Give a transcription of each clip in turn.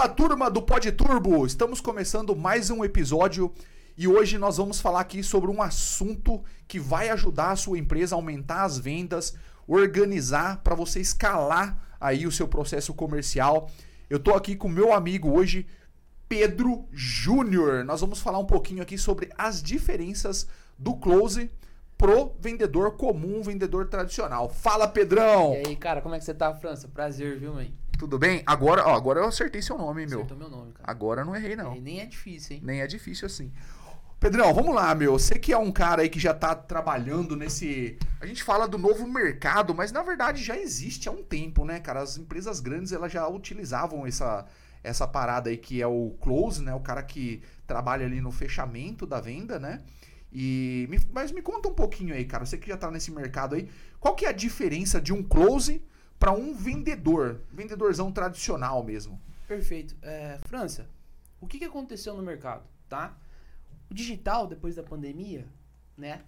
Fala turma do Pod Turbo! Estamos começando mais um episódio e hoje nós vamos falar aqui sobre um assunto que vai ajudar a sua empresa a aumentar as vendas, organizar para você escalar aí o seu processo comercial. Eu tô aqui com meu amigo hoje, Pedro Júnior. Nós vamos falar um pouquinho aqui sobre as diferenças do close pro vendedor comum, vendedor tradicional. Fala, Pedrão! E aí, cara, como é que você tá, França? Prazer, viu, mãe? Tudo bem? Agora, ó, agora eu acertei seu nome, meu. Acertou meu nome, cara. Agora eu não errei, não. E nem é difícil, hein? Nem é difícil assim. Pedrão, vamos lá, meu. Você que é um cara aí que já tá trabalhando nesse. A gente fala do novo mercado, mas na verdade já existe há um tempo, né, cara? As empresas grandes elas já utilizavam essa, essa parada aí que é o close, né? O cara que trabalha ali no fechamento da venda, né? E mas me conta um pouquinho aí, cara. Você que já tá nesse mercado aí, qual que é a diferença de um close para um vendedor, vendedorzão tradicional mesmo? Perfeito. É, França, o que, que aconteceu no mercado, tá? O digital, depois da pandemia, né,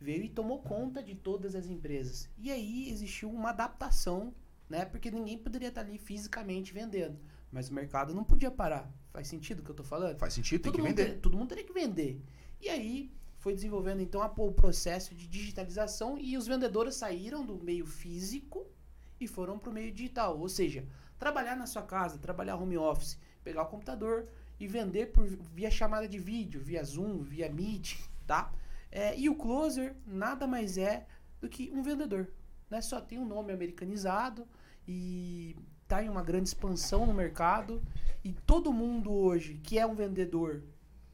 veio e tomou conta de todas as empresas. E aí existiu uma adaptação, né, porque ninguém poderia estar ali fisicamente vendendo. Mas o mercado não podia parar. Faz sentido o que eu tô falando? Faz sentido, tem todo que mundo vender. teria- todo mundo teria que vender. E aí foi desenvolvendo então a- o processo de digitalização e os vendedores saíram do meio físico e foram para o meio digital. Ou seja, trabalhar na sua casa, trabalhar home office, pegar o computador e vender por via chamada de vídeo, via Zoom, via Meet, tá? É, e o closer nada mais é do que um vendedor. Né? Só tem um nome americanizado e tá em uma grande expansão no mercado. E todo mundo hoje que é um vendedor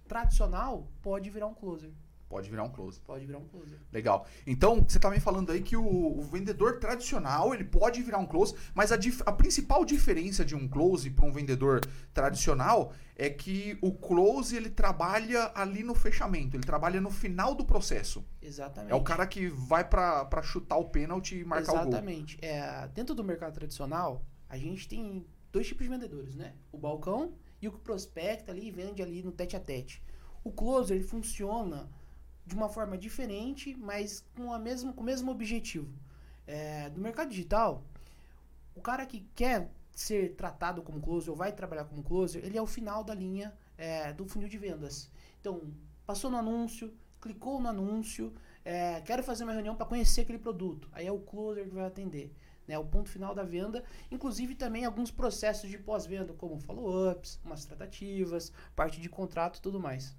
tradicional pode virar um closer. Pode virar um close. Pode virar um closer. Legal. Então, você tá me falando aí que o, o vendedor tradicional, ele pode virar um close, mas a, a principal diferença de um close para um vendedor tradicional é que o close, ele trabalha ali no fechamento, ele trabalha no final do processo. Exatamente. É o cara que vai para chutar o pênalti e marcar o gol. Exatamente. É, dentro do mercado tradicional, a gente tem dois tipos de vendedores, né? O balcão e o que prospecta ali e vende ali no tete a tete. O closer ele funciona de uma forma diferente, mas com, a mesma, com o mesmo objetivo. É, do mercado digital, o cara que quer ser tratado como closer ou vai trabalhar como closer, ele é o final da linha é, do funil de vendas. Então, passou no anúncio, clicou no anúncio, é, quero fazer uma reunião para conhecer aquele produto. Aí é o closer que vai atender. Né, o ponto final da venda, inclusive também alguns processos de pós-venda, como follow-ups, umas tratativas, parte de contrato e tudo mais.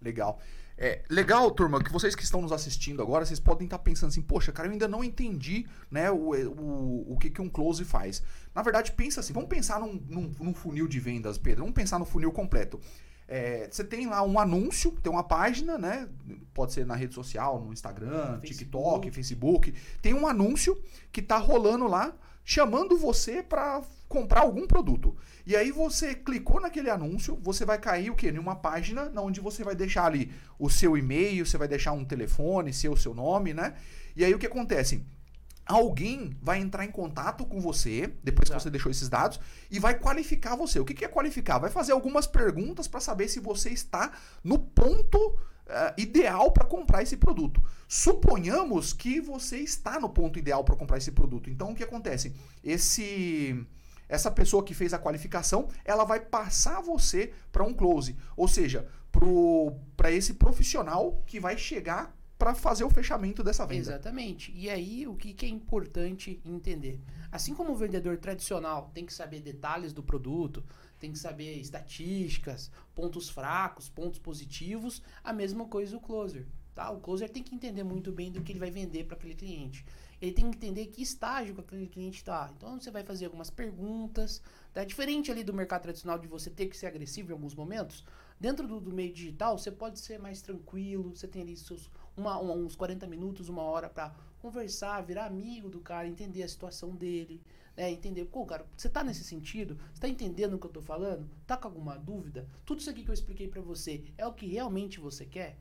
Legal. É, legal, turma, que vocês que estão nos assistindo agora, vocês podem estar pensando assim, poxa, cara, eu ainda não entendi né, o, o, o que, que um close faz. Na verdade, pensa assim, vamos pensar num, num, num funil de vendas, Pedro, vamos pensar no funil completo. É, você tem lá um anúncio, tem uma página, né? Pode ser na rede social, no Instagram, Facebook. TikTok, Facebook. Tem um anúncio que tá rolando lá, chamando você para comprar algum produto. E aí você clicou naquele anúncio, você vai cair o quê? Em uma página onde você vai deixar ali o seu e-mail, você vai deixar um telefone, seu seu nome, né? E aí o que acontece? Alguém vai entrar em contato com você, depois que Exato. você deixou esses dados, e vai qualificar você. O que que é qualificar? Vai fazer algumas perguntas para saber se você está no ponto eh, ideal para comprar esse produto. Suponhamos que você está no ponto ideal para comprar esse produto. Então o que acontece? Esse essa pessoa que fez a qualificação, ela vai passar você para um close, ou seja, para esse profissional que vai chegar para fazer o fechamento dessa venda. Exatamente. E aí, o que, que é importante entender? Assim como o vendedor tradicional tem que saber detalhes do produto, tem que saber estatísticas, pontos fracos, pontos positivos, a mesma coisa o closer. Tá? O closer tem que entender muito bem do que ele vai vender para aquele cliente. Ele tem que entender que estágio que aquele cliente está. Então você vai fazer algumas perguntas. Tá? Diferente ali do mercado tradicional de você ter que ser agressivo em alguns momentos. Dentro do, do meio digital, você pode ser mais tranquilo. Você tem ali seus uma, uma- uns 40 minutos, uma hora para conversar, virar amigo do cara, entender a situação dele, né? Entender, pô, cara, você tá nesse sentido? Você tá entendendo o que eu tô falando? Tá com alguma dúvida? Tudo isso aqui que eu expliquei para você é o que realmente você quer?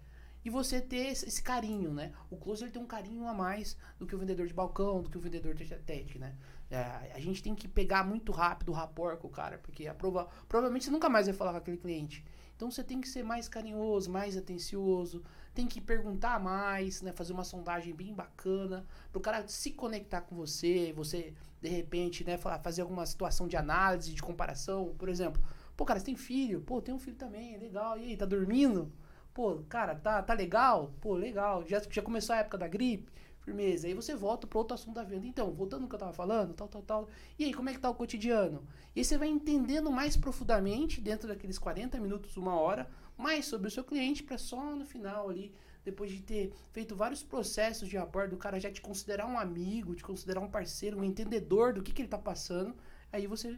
E você ter esse, carinho, né? O closer tem um carinho a mais do que o vendedor de balcão, do que o vendedor de tete, né? É, a gente tem que pegar muito rápido o rapport com o cara, porque a prova, provavelmente você nunca mais vai falar com aquele cliente. Então você tem que ser mais carinhoso, mais atencioso, tem que perguntar mais, né? Fazer uma sondagem bem bacana, para o cara se conectar com você, você de repente, né, fazer alguma situação de análise, de comparação, por exemplo. Pô, cara, você tem filho? Pô, tem um filho também, legal. E aí, tá dormindo? Pô, cara, tá, tá legal? Pô, legal. Já, já começou a época da gripe? Firmeza. Aí você volta para outro assunto da venda. Então, voltando no que eu tava falando, tal, tal, tal. E aí, como é que tá o cotidiano? E aí você vai entendendo mais profundamente, dentro daqueles 40 minutos, uma hora, mais sobre o seu cliente, para só no final ali, depois de ter feito vários processos de aporte, do cara já te considerar um amigo, te considerar um parceiro, um entendedor do que, que ele tá passando. Aí você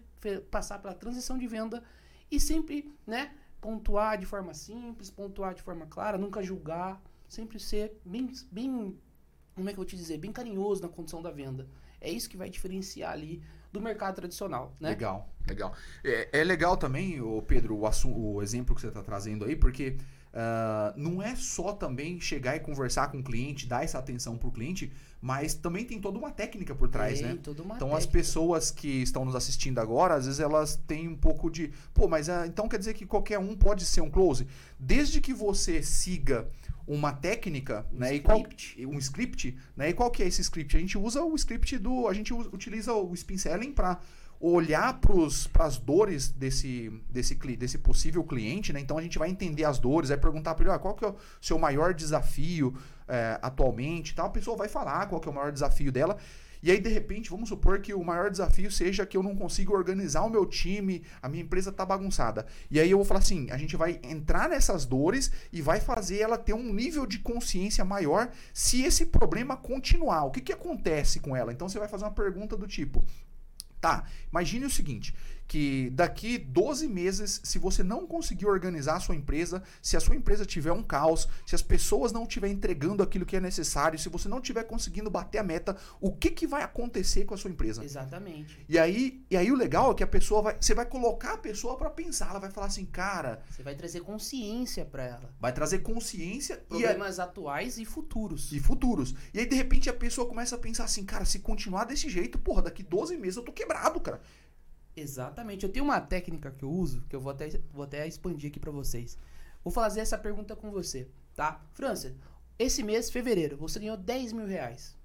passar pela transição de venda e sempre, né? Pontuar de forma simples, pontuar de forma clara, nunca julgar, sempre ser bem, bem, como é que eu vou te dizer, bem carinhoso na condição da venda. É isso que vai diferenciar ali do mercado tradicional, né? Legal, legal. É, é legal também, o Pedro, o, o exemplo que você está trazendo aí, porque Uh, não é só também chegar e conversar com o cliente, dar essa atenção para o cliente, mas também tem toda uma técnica por trás, tem, né? então técnica. as pessoas que estão nos assistindo agora, às vezes elas têm um pouco de, pô, mas uh, então quer dizer que qualquer um pode ser um close? Desde que você siga uma técnica, um né? Script. E qual, um script, né? E qual que é esse script? A gente usa o script do, a gente utiliza o spin selling para olhar para as dores desse, desse, desse possível cliente, né? Então a gente vai entender as dores, vai perguntar para ele ah, qual que é o seu maior desafio é, atualmente, tal. A pessoa vai falar qual que é o maior desafio dela. E aí, de repente, vamos supor que o maior desafio seja que eu não consigo organizar o meu time, a minha empresa está bagunçada. E aí eu vou falar assim: a gente vai entrar nessas dores e vai fazer ela ter um nível de consciência maior se esse problema continuar. O que, que acontece com ela? Então você vai fazer uma pergunta do tipo: Tá, imagine o seguinte, que daqui 12 meses, se você não conseguir organizar a sua empresa, se a sua empresa tiver um caos, se as pessoas não estiverem entregando aquilo que é necessário, se você não estiver conseguindo bater a meta, o que, que vai acontecer com a sua empresa? Exatamente. E aí, e aí o legal é que a pessoa vai, você vai colocar a pessoa para pensar, ela vai falar assim, cara, você vai trazer consciência para ela. Vai trazer consciência problemas e a... atuais e futuros. E futuros. E aí de repente a pessoa começa a pensar assim, cara, se continuar desse jeito, porra, daqui 12 meses eu tô quebrado, cara. Exatamente. Eu tenho uma técnica que eu uso, que eu vou até, vou até expandir aqui para vocês. Vou fazer essa pergunta com você, tá? França, esse mês, fevereiro, você ganhou 10 mil reais.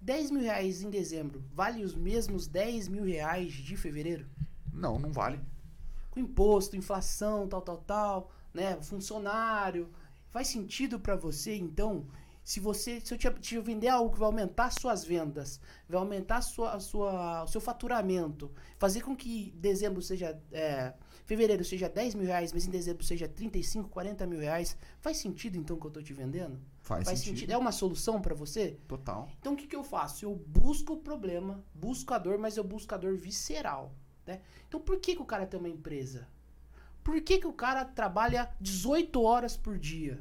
10 mil reais em dezembro vale os mesmos 10 mil reais de fevereiro? Não, não vale. Com imposto, inflação, tal, tal, tal, né? Funcionário. Faz sentido para você, então, se você, se eu te, te vender algo que vai aumentar suas vendas, vai aumentar sua, sua, o seu faturamento, fazer com que dezembro seja, é, fevereiro seja 10 mil reais, mas em dezembro seja 35, 40 mil reais, faz sentido então que eu estou te vendendo? Faz, faz sentido. sentido. É uma solução para você? Total. Então o que, que eu faço? Eu busco o problema, busco a dor, mas eu busco a dor visceral. Né? Então por que, que o cara tem uma empresa? Por que, que o cara trabalha 18 horas por dia?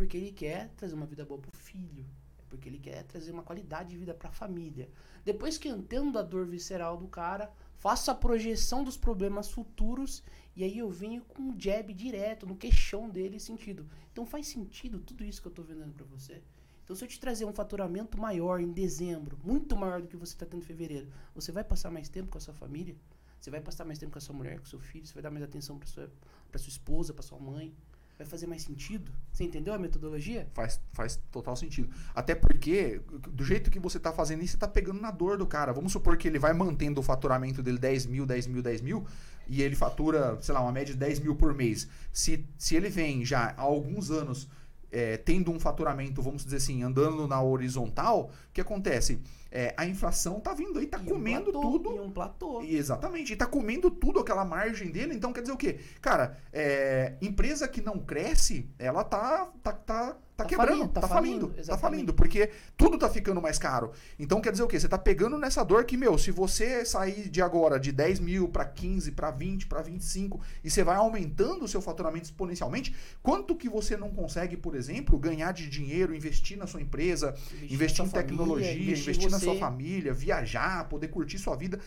Porque ele quer trazer uma vida boa pro filho. É porque ele quer trazer uma qualidade de vida para a família. Depois que entendo a dor visceral do cara, faço a projeção dos problemas futuros e aí eu venho com um jab direto no queixão dele sentido. Então faz sentido tudo isso que eu estou vendendo para você. Então se eu te trazer um faturamento maior em dezembro, muito maior do que você está tendo em fevereiro, você vai passar mais tempo com a sua família? Você vai passar mais tempo com a sua mulher, com o seu filho? Você vai dar mais atenção para sua, sua esposa, para sua mãe? Vai fazer mais sentido. Você entendeu a metodologia? Faz, faz total sentido. Até porque, do jeito que você está fazendo isso, você está pegando na dor do cara. Vamos supor que ele vai mantendo o faturamento dele 10 mil, 10 mil, 10 mil, e ele fatura, sei lá, uma média de 10 mil por mês. Se, se ele vem já há alguns anos é, tendo um faturamento, vamos dizer assim, andando na horizontal, o que acontece? É, a inflação tá vindo aí, tá e comendo um platô, tudo. E um platô. Exatamente, e tá comendo tudo aquela margem dele. Então quer dizer o quê? Cara, é, empresa que não cresce, ela tá, tá, tá tá, tá quebrando, falindo, tá, tá falindo, falindo tá falindo, porque tudo tá ficando mais caro. Então quer dizer o quê? Você tá pegando nessa dor que, meu, se você sair de agora de 10 mil para 15, para 20, para 25 e você vai aumentando o seu faturamento exponencialmente, quanto que você não consegue, por exemplo, ganhar de dinheiro, investir na sua empresa, investir, investir em tecnologia, família, investir, investir na sua família, viajar, poder curtir sua vida.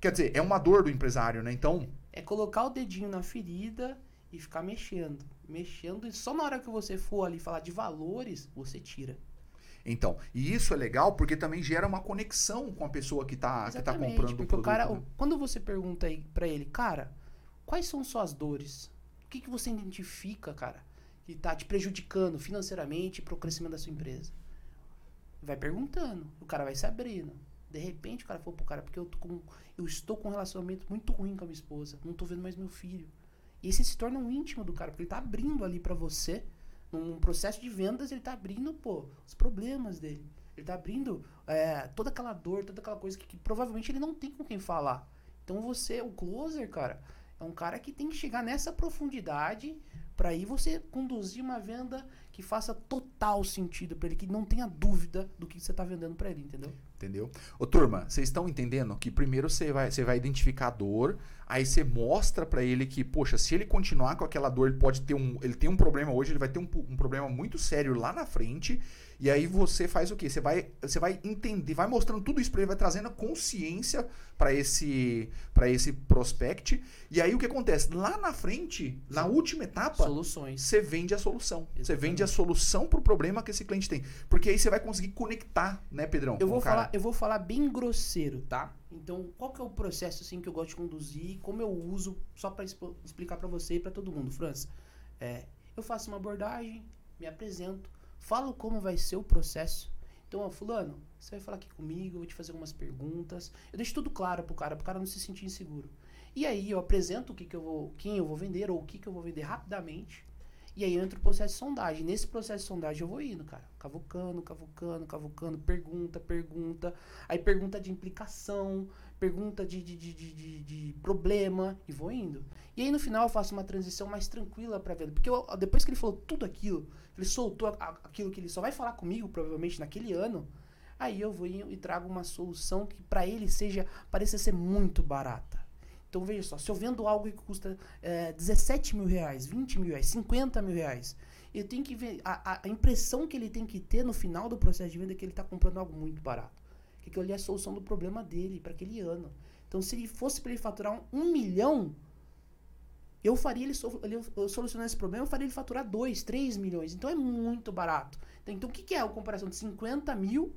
Quer dizer, é uma dor do empresário, né? Então. É colocar o dedinho na ferida e ficar mexendo, mexendo, e só na hora que você for ali falar de valores, você tira. Então, e isso é legal porque também gera uma conexão com a pessoa que tá, que tá comprando o porque produto. o cara, né? o- quando você pergunta aí pra ele, cara, quais são suas dores? O que, que você identifica, cara, que tá te prejudicando financeiramente pro crescimento da sua empresa? Vai perguntando, o cara vai se abrindo. De repente o cara falou pro cara, porque eu, tô com, eu estou com um relacionamento muito ruim com a minha esposa, não tô vendo mais meu filho. E esse se torna um íntimo do cara, porque ele tá abrindo ali pra você, num processo de vendas, ele tá abrindo, pô, os problemas dele. Ele tá abrindo é, toda aquela dor, toda aquela coisa que, que provavelmente ele não tem com quem falar. Então você, o closer, cara, é um cara que tem que chegar nessa profundidade pra aí você conduzir uma venda que faça total sentido pra ele, que não tenha dúvida do que você tá vendendo pra ele, entendeu? Entendeu? Ô, turma, vocês estão entendendo que primeiro você vai, você vai identificar a dor, aí você mostra pra ele que, poxa, se ele continuar com aquela dor, ele pode ter um. Ele tem um problema hoje, ele vai ter um, um problema muito sério lá na frente. E aí você faz o quê? Você vai, você vai entender, vai mostrando tudo isso pra ele, vai trazendo a consciência pra esse, pra esse prospect. E aí o que acontece? Lá na frente, na última etapa, Soluções. você vende a solução. Você Exatamente. vende a solução pro problema que esse cliente tem. Porque aí você vai conseguir conectar, né, Pedrão? Eu vou, o falar, eu vou falar bem grosseiro, tá? Então, qual que é o processo assim que eu gosto de conduzir, como eu uso, só expo- explicar pra você e pra todo mundo, França. É, eu faço uma abordagem, me apresento, falo como vai ser o processo. Então, ó, fulano, você vai falar aqui comigo, eu vou te fazer algumas perguntas. Eu deixo tudo claro pro cara, pro cara não se sentir inseguro. E aí eu apresento o que, que eu vou, quem eu vou vender ou o que, que eu vou vender rapidamente. E aí entra o processo de sondagem. Nesse processo de sondagem eu vou indo, cara. Cavucando, cavucando, cavucando, pergunta, pergunta. Aí pergunta de implicação, pergunta de, de, de, de, de- problema e vou indo. E aí no final eu faço uma transição mais tranquila pra venda. Porque eu- depois que ele falou tudo aquilo, ele soltou a- aquilo que ele só vai falar comigo provavelmente naquele ano, aí eu vou e trago uma solução que pra ele seja, pareça ser muito barata. Então veja só, se eu vendo algo que custa é, 17 mil reais, 20 mil reais, 50 mil reais, eu tenho que ver a, a- impressão que ele tem que ter no final do processo de venda é que ele está comprando algo muito barato. Que aquilo ali é a solução do problema dele para aquele ano. Então se ele fosse para ele faturar um, um milhão, eu faria ele, sol- ele solucionar esse problema, eu faria ele faturar 2, 3 milhões. Então é muito barato. Então, então o que, que é a comparação de 50 mil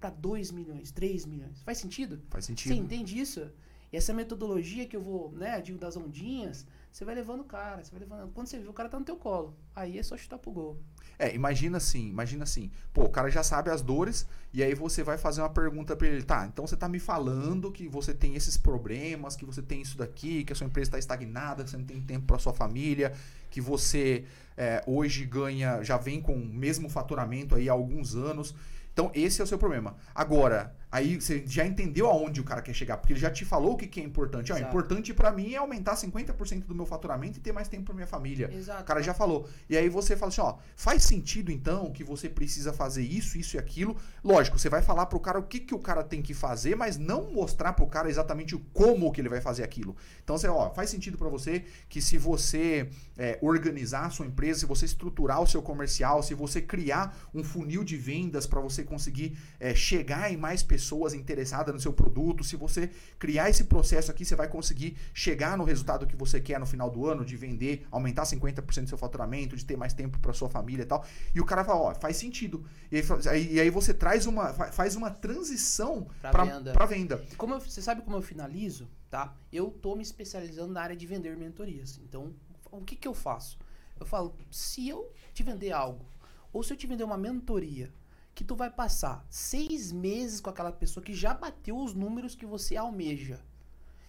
para 2 milhões, 3 milhões? Faz sentido? Faz Você sentido. entende isso? E essa metodologia que eu vou, né, digo das ondinhas, você vai levando o cara, você vai levando. Quando você vê, o cara tá no teu colo. Aí é só chutar pro gol. É, imagina assim, imagina assim. Pô, o cara já sabe as dores e aí você vai fazer uma pergunta pra ele. Tá, então você tá me falando que você tem esses problemas, que você tem isso daqui, que a sua empresa está estagnada, que você não tem tempo pra sua família, que você é, hoje ganha, já vem com o mesmo faturamento aí há alguns anos. Então esse é o seu problema. Agora, aí você já entendeu aonde o cara quer chegar, porque ele já te falou o que, que é importante. Ó, Exato. importante pra mim é aumentar 50% do meu faturamento e ter mais tempo pra minha família. Exato. O cara já falou. E aí você fala assim, ó, faz sentido então que você precisa fazer isso, isso e aquilo. Lógico, você vai falar pro cara o que, que o cara tem que fazer, mas não mostrar pro cara exatamente o como que ele vai fazer aquilo. Então você, ó, faz sentido pra você que se você é, organizar a sua empresa, se você estruturar o seu comercial, se você criar um funil de vendas para você conseguir é, chegar em mais pessoas interessadas no seu produto, se você criar esse processo aqui, você vai conseguir chegar no resultado que você quer no final do ano, de vender, aumentar 50% do seu faturamento, de ter mais tempo para sua família e tal. E o cara fala, ó, faz sentido. E aí, e aí você traz uma, fa- faz uma transição Pra para venda. para venda. Como eu- você sabe como eu finalizo, tá? Eu tô me especializando na área de vender mentorias. Então, o que que eu faço? Eu falo, se eu te vender algo, ou se eu te vender uma mentoria, que tu vai passar seis meses com aquela pessoa que já bateu os números que você almeja.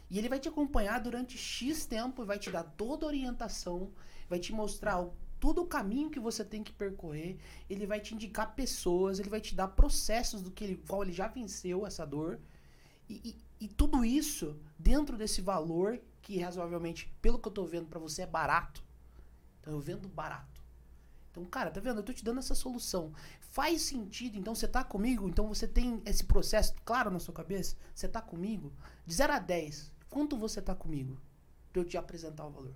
E ele vai te acompanhar durante X tempo e vai te dar toda a orientação, vai te mostrar o- todo o caminho que você tem que percorrer, ele vai te indicar pessoas, ele vai te dar processos do que ele, qual ele já venceu essa dor. E, e- e tudo isso dentro desse valor que razoavelmente, pelo que eu tô vendo pra você, é barato. Então eu vendo barato. Então, cara, tá vendo? Eu tô te dando essa solução. Faz sentido, então você tá comigo, então você tem esse processo claro na sua cabeça? Você tá comigo? De 0 a 10, quanto você tá comigo? Pra eu te apresentar o valor.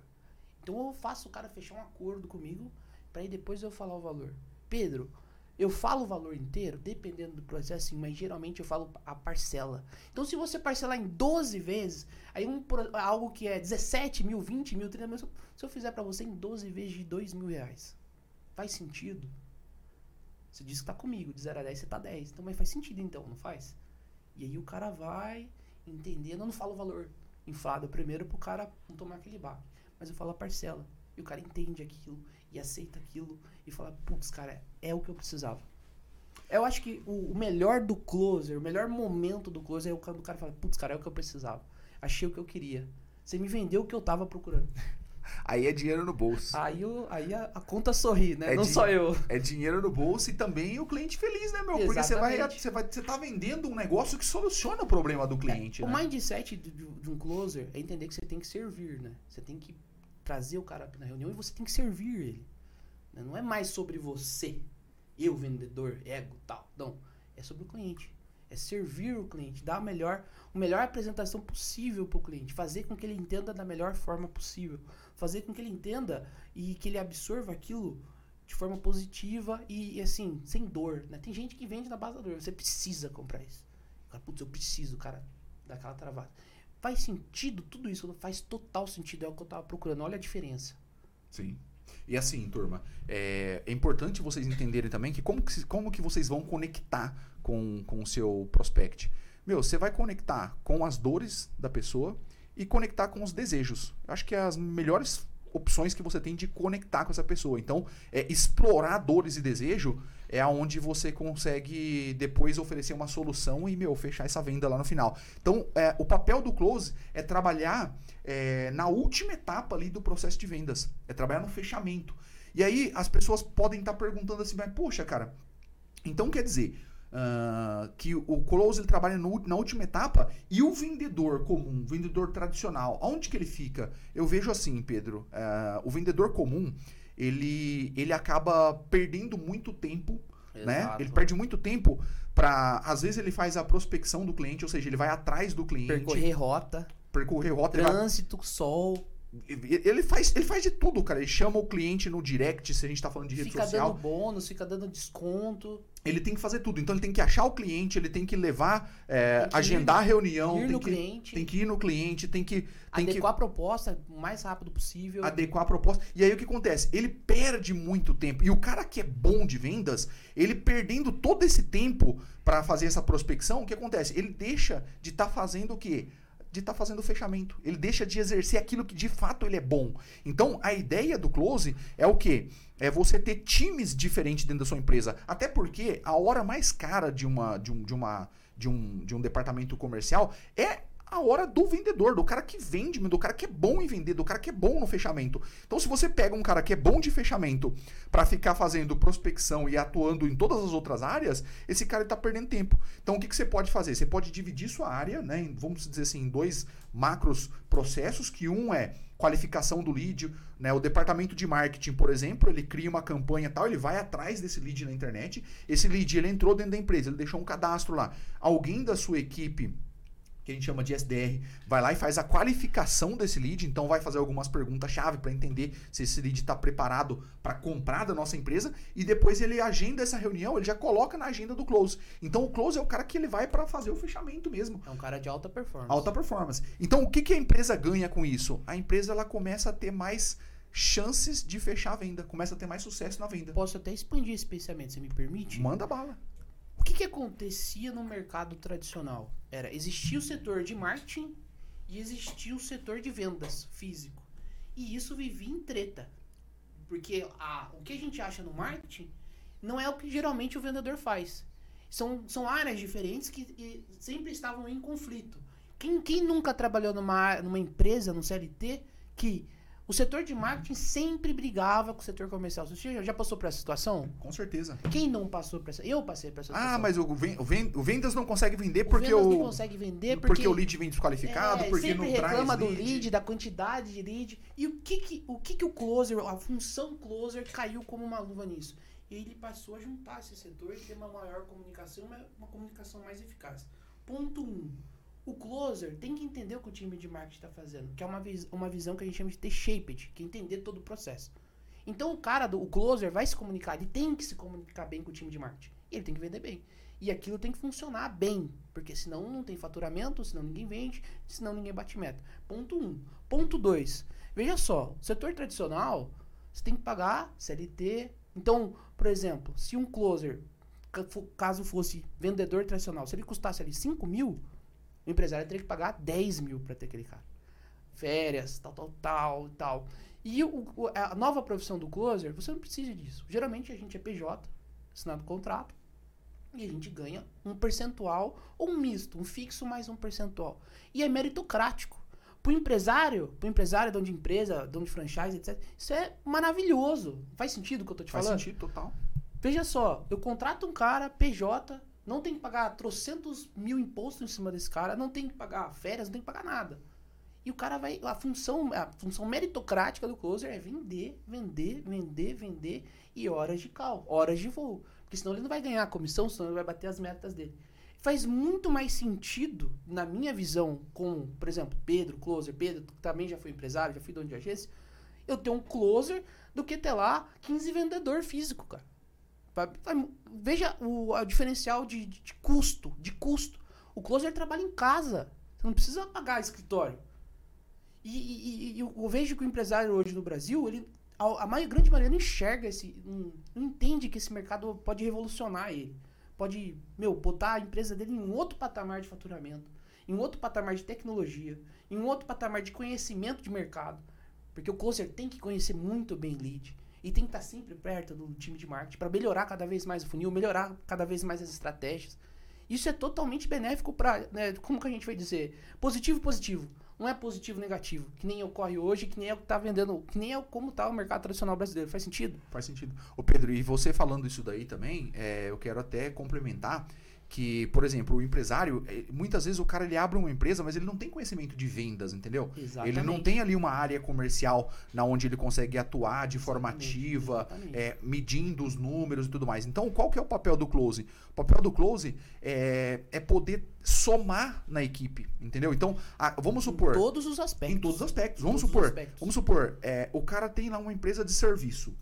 Então eu faço o cara fechar um acordo comigo, pra aí depois eu falar o valor. Pedro, Eu falo o valor inteiro, dependendo do processo, sim, mas geralmente eu falo a parcela. Então, se você parcelar em 12 vezes, aí um, algo que é 17 mil, 20 mil, 30 mil, se eu- fizer pra você em 12 vezes de 2 mil reais, faz sentido? Você disse que tá comigo, de 0 a 10 você tá 10. Então, mas faz sentido então, não faz? E aí o cara vai entendendo, eu não falo o valor inflado primeiro pro cara não tomar aquele baque, mas eu falo a parcela. E o cara entende aquilo e aceita aquilo e fala, putz, cara, é o que eu precisava. Eu acho que o, o melhor do closer, o melhor momento do closer é o quando o cara fala, putz, cara, é o que eu precisava. Achei o que eu queria. Você me vendeu o que eu tava procurando. Aí é dinheiro no bolso. Aí, o- aí a, a conta sorri, né? É não só eu. É dinheiro no bolso e também o cliente feliz, né, meu? Porque você vai, Exatamente. você vai, você tá vendendo um negócio que soluciona o problema do cliente, O né? mindset de, de- de um closer é entender que você tem que servir, né? Você tem que trazer o cara na reunião e você tem que servir ele. né? Não é mais sobre você, eu, vendedor, ego, tal. Não. É sobre o cliente. É servir o cliente, dar a melhor, a melhor apresentação possível para o cliente, fazer com que ele entenda da melhor forma possível, fazer com que ele entenda e que ele absorva aquilo de forma positiva e, e, assim, sem dor. Né? Tem gente que vende na base da dor. Você precisa comprar isso. Cara, putz, eu preciso, cara, daquela travada. Faz sentido tudo isso? Faz total sentido. É o que eu tava procurando. Olha a diferença. Sim. E assim, turma, é, é importante vocês entenderem também que como que, como que vocês vão conectar com, com o seu prospect. Meu, você vai conectar com as dores da pessoa e conectar com os desejos. Acho que as melhores opções que você tem de conectar com essa pessoa. Então, é, explorar dores e desejo é aonde você consegue depois oferecer uma solução e, meu, fechar essa venda lá no final. Então, é, o papel do close é trabalhar é, na última etapa ali do processo de vendas. É trabalhar no fechamento. E aí as pessoas podem estar perguntando assim, mas poxa, cara, então quer dizer ah, que o close ele trabalha no- na última etapa e o vendedor comum, o vendedor tradicional, aonde que ele fica? Eu vejo assim, Pedro, ah, o vendedor comum ele, ele acaba perdendo muito tempo né? Exato. Ele perde muito tempo para às vezes ele faz a prospecção do cliente, ou seja, ele vai atrás do cliente, Percorrer rota, percorrer rota, ele, vai- trânsito, sol, ele faz ele faz de tudo, cara. Ele chama o cliente no direct, se a gente tá falando de rede fica social, dando bônus, fica dando desconto, ele tem que fazer tudo. Então ele tem que achar o cliente, ele tem que levar, é, Tem que agendar a reunião, ir tem no que, cliente, tem que ir no cliente, tem que tem que adequar a proposta o mais rápido possível. adequar a proposta. E aí o que acontece? Ele perde muito tempo. E o cara que é bom de vendas, ele perdendo todo esse tempo para fazer essa prospecção, o que acontece? Ele deixa de estar fazendo o quê? De estar fazendo o fechamento. Ele deixa de exercer aquilo que de fato ele é bom. Então, a ideia do close é o quê? É você ter times diferentes dentro da sua empresa. Até porque a hora mais cara de uma de um, de uma de um, de um departamento comercial é a hora do vendedor, do cara que vende, do cara que é bom em vender, do cara que é bom no fechamento. Então, se você pega um cara que é bom de fechamento para ficar fazendo prospecção e atuando em todas as outras áreas, esse cara está perdendo tempo. Então, o que, que você pode fazer? Você pode dividir sua área, né, vamos dizer assim, em dois macros processos, que um é qualificação do lead, né, o departamento de marketing, por exemplo, ele cria uma campanha tal, ele vai atrás desse lead na internet, esse lead ele entrou dentro da empresa, ele deixou um cadastro lá. Alguém da sua equipe que a gente chama de SDR, vai lá e faz a qualificação desse lead, então vai fazer algumas perguntas-chave para entender se esse lead está preparado para comprar da nossa empresa e depois ele agenda essa reunião, ele já coloca na agenda do close. Então o close é o cara que ele vai para fazer o fechamento mesmo. É um cara de alta performance. Alta performance. Então, o que, que a empresa ganha com isso? A empresa ela começa a ter mais chances de fechar a venda, começa a ter mais sucesso na venda. Posso até expandir esse pensamento, você me permite? Manda bala. O que, que acontecia no mercado tradicional? Era, existia o setor de marketing e existia o setor de vendas físico. E isso vivia em treta. Porque a, o que a gente acha no marketing não é o que geralmente o vendedor faz. São, são áreas diferentes que sempre estavam em conflito. Quem, quem nunca trabalhou numa, numa empresa, no CLT, que o setor de marketing sempre brigava com o setor comercial? Você já, já passou por essa situação? Com certeza. Quem não passou por essa? Eu passei por essa situação. Ah, mas o, ven- o ven- o vendas não consegue vender O porque o, não consegue vender porque, porque, o lead vem desqualificado, é, porque não traz reclama lead. do lead, da quantidade de lead. E o que que o, que que o closer, a função closer caiu como uma luva nisso? E ele passou a juntar esse setor e ter uma maior comunicação, uma, uma comunicação mais eficaz. Ponto 1. Um, o closer tem que entender o que o time de marketing está fazendo, que é uma, vis, uma visão que a gente chama de T-shaped, que é entender todo o processo. Então o cara, do, o closer, vai se comunicar, ele tem que se comunicar bem com o time de marketing. E ele tem que vender bem. E aquilo tem que funcionar bem, porque senão não tem faturamento, senão ninguém vende, senão ninguém bate meta. Ponto 1. Um. Ponto 2. Veja só, setor tradicional, você tem que pagar CLT. Então, por exemplo, se um closer, caso fosse vendedor tradicional, se ele custasse ali 5 mil, o empresário teria que pagar 10 mil para ter aquele cara. Férias, tal, tal, tal, tal. E o, a nova profissão do closer, você não precisa disso. Geralmente a gente é PJ, assinado contrato, e a gente ganha um percentual ou um misto, um fixo mais um percentual. E é meritocrático. Para o empresário, para o empresário, dono de empresa, dono de franchise, etc., isso é maravilhoso. Faz sentido o que eu estou te Faz falando? Faz sentido, total. Veja só, eu contrato um cara, PJ, não tem que pagar trocentos mil impostos em cima desse cara, não tem que pagar férias, não tem que pagar nada. E o cara vai. A função, a função meritocrática do closer é vender, vender, vender, vender e horas de cal, horas de voo. Porque senão ele não vai ganhar a comissão, senão ele vai bater as metas dele. Faz muito mais sentido, na minha visão, com, por exemplo, Pedro, closer, Pedro, que também já foi empresário, já fui dono de agência, eu ter um closer do que ter lá 15 vendedor físico, cara. Veja o, o diferencial de, de, de, custo, de custo. O closer trabalha em casa. Você não precisa pagar escritório. E, e, e eu vejo que o empresário hoje no Brasil, ele, a, a maior, grande maioria não enxerga esse. Não, não entende que esse mercado pode revolucionar ele. Pode, meu, botar a empresa dele em um outro patamar de faturamento, em um outro patamar de tecnologia, em um outro patamar de conhecimento de mercado. Porque o closer tem que conhecer muito bem lead e tem que estar sempre perto do time de marketing para melhorar cada vez mais o funil, melhorar cada vez mais as estratégias. Isso é totalmente benéfico para, né, como que a gente vai dizer, positivo positivo. Não é positivo negativo, que nem ocorre hoje, que nem é o que tá vendendo, que nem é como tá o mercado tradicional brasileiro. Faz sentido? Faz sentido. Ô Pedro, e você falando isso daí também, é, eu quero até complementar que, por exemplo, o empresário, eh, muitas vezes o cara ele abre uma empresa, mas ele não tem conhecimento de vendas, entendeu? Exatamente. Ele não tem ali uma área comercial na onde ele consegue atuar de forma ativa, é, medindo os números e tudo mais. Então, qual que é o papel do close? O papel do close é, é poder somar na equipe, entendeu? Então, a, vamos supor... Em todos os aspectos. Em todos os aspectos. Vamos supor, aspectos. vamos supor, é, o cara tem lá uma empresa de serviço.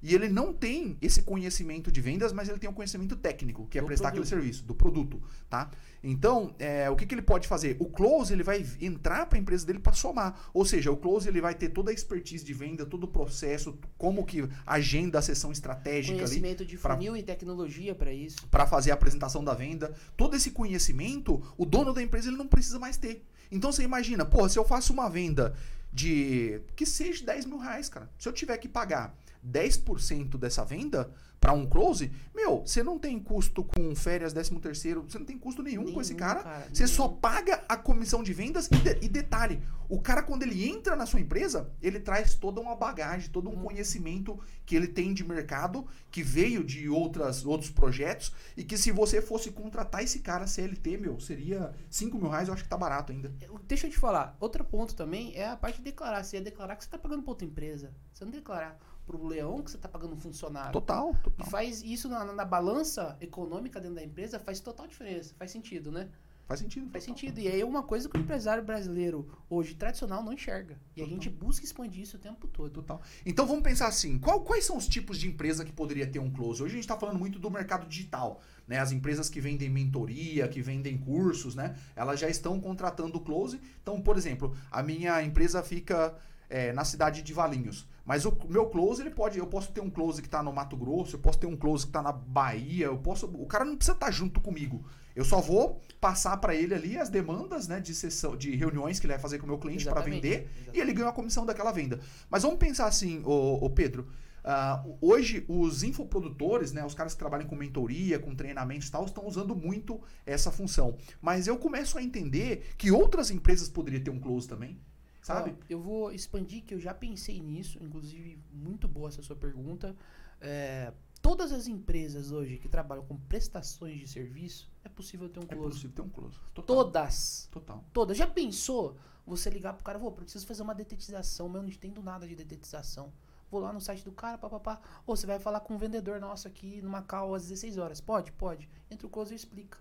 E ele não tem esse conhecimento de vendas, mas ele tem um conhecimento técnico, que é do prestar produto. aquele serviço, do produto, tá? Então, é, o que, que ele pode fazer? O close ele vai entrar para a empresa dele para somar. Ou seja, o close ele vai ter toda a expertise de venda, todo o processo, como que agenda a sessão estratégica conhecimento ali. Conhecimento de funil pra, e tecnologia para isso. Para fazer a apresentação da venda. Todo esse conhecimento, o dono da empresa ele não precisa mais ter. Então você imagina, pô, se eu faço uma venda de que seja 10 mil reais, cara. Se eu tiver que pagar 10% dessa venda para um close, meu, você não tem custo com férias, 13 terceiro, você não tem custo nenhum, nenhum com esse cara. cara você nenhum. só paga a comissão de vendas e, de, e, detalhe, o cara quando ele entra na sua empresa, ele traz toda uma bagagem, todo um hum. conhecimento que ele tem de mercado, que veio de outras, outros projetos e que se você fosse contratar esse cara CLT, meu, seria 5 mil reais, eu acho que tá barato ainda. Deixa eu te falar, outro ponto também é a parte de declarar. Você ia declarar que você tá pagando pra outra empresa. Você não declarar pro leão que você tá pagando um funcionário. Total, total. E faz isso na, na balança econômica dentro da empresa, faz total diferença. Faz sentido, né? Faz sentido. Faz total. sentido. E aí é uma coisa que o empresário brasileiro hoje tradicional não enxerga. E total. a gente busca expandir isso o tempo todo. Total. Então vamos pensar assim: qual, quais são os tipos de empresa que poderia ter um close? Hoje a gente está falando muito do mercado digital. Né? As empresas que vendem mentoria, que vendem cursos, né? Elas já estão contratando o close. Então, por exemplo, a minha empresa fica é, na cidade de Valinhos. Mas o meu close, ele pode. Eu posso ter um close que está no Mato Grosso, eu posso ter um close que está na Bahia, eu posso. O cara não precisa estar tá junto comigo. Eu só vou passar para ele ali as demandas né, de sessão, de reuniões que ele vai fazer com o meu cliente para vender exatamente. e ele ganha a comissão daquela venda. Mas vamos pensar assim, ô, ô Pedro. Uh, hoje, os infoprodutores, né, os caras que trabalham com mentoria, com treinamentos e tal, estão usando muito essa função. Mas eu começo a entender que outras empresas poderiam ter um close também. Sabe? Ó, eu vou expandir que eu já pensei nisso, inclusive muito boa essa sua pergunta. É, todas as empresas hoje que trabalham com prestações de serviço, é possível ter um close. É possível ter um close. Total. Todas. Total. Todas. Já pensou você ligar pro cara, vou, preciso fazer uma detetização, mas eu não entendo nada de detetização. Vou lá no site do cara, papapá. Ou você vai falar com um vendedor nosso aqui numa call às 16 horas. Pode? Pode. Entra o close e explica.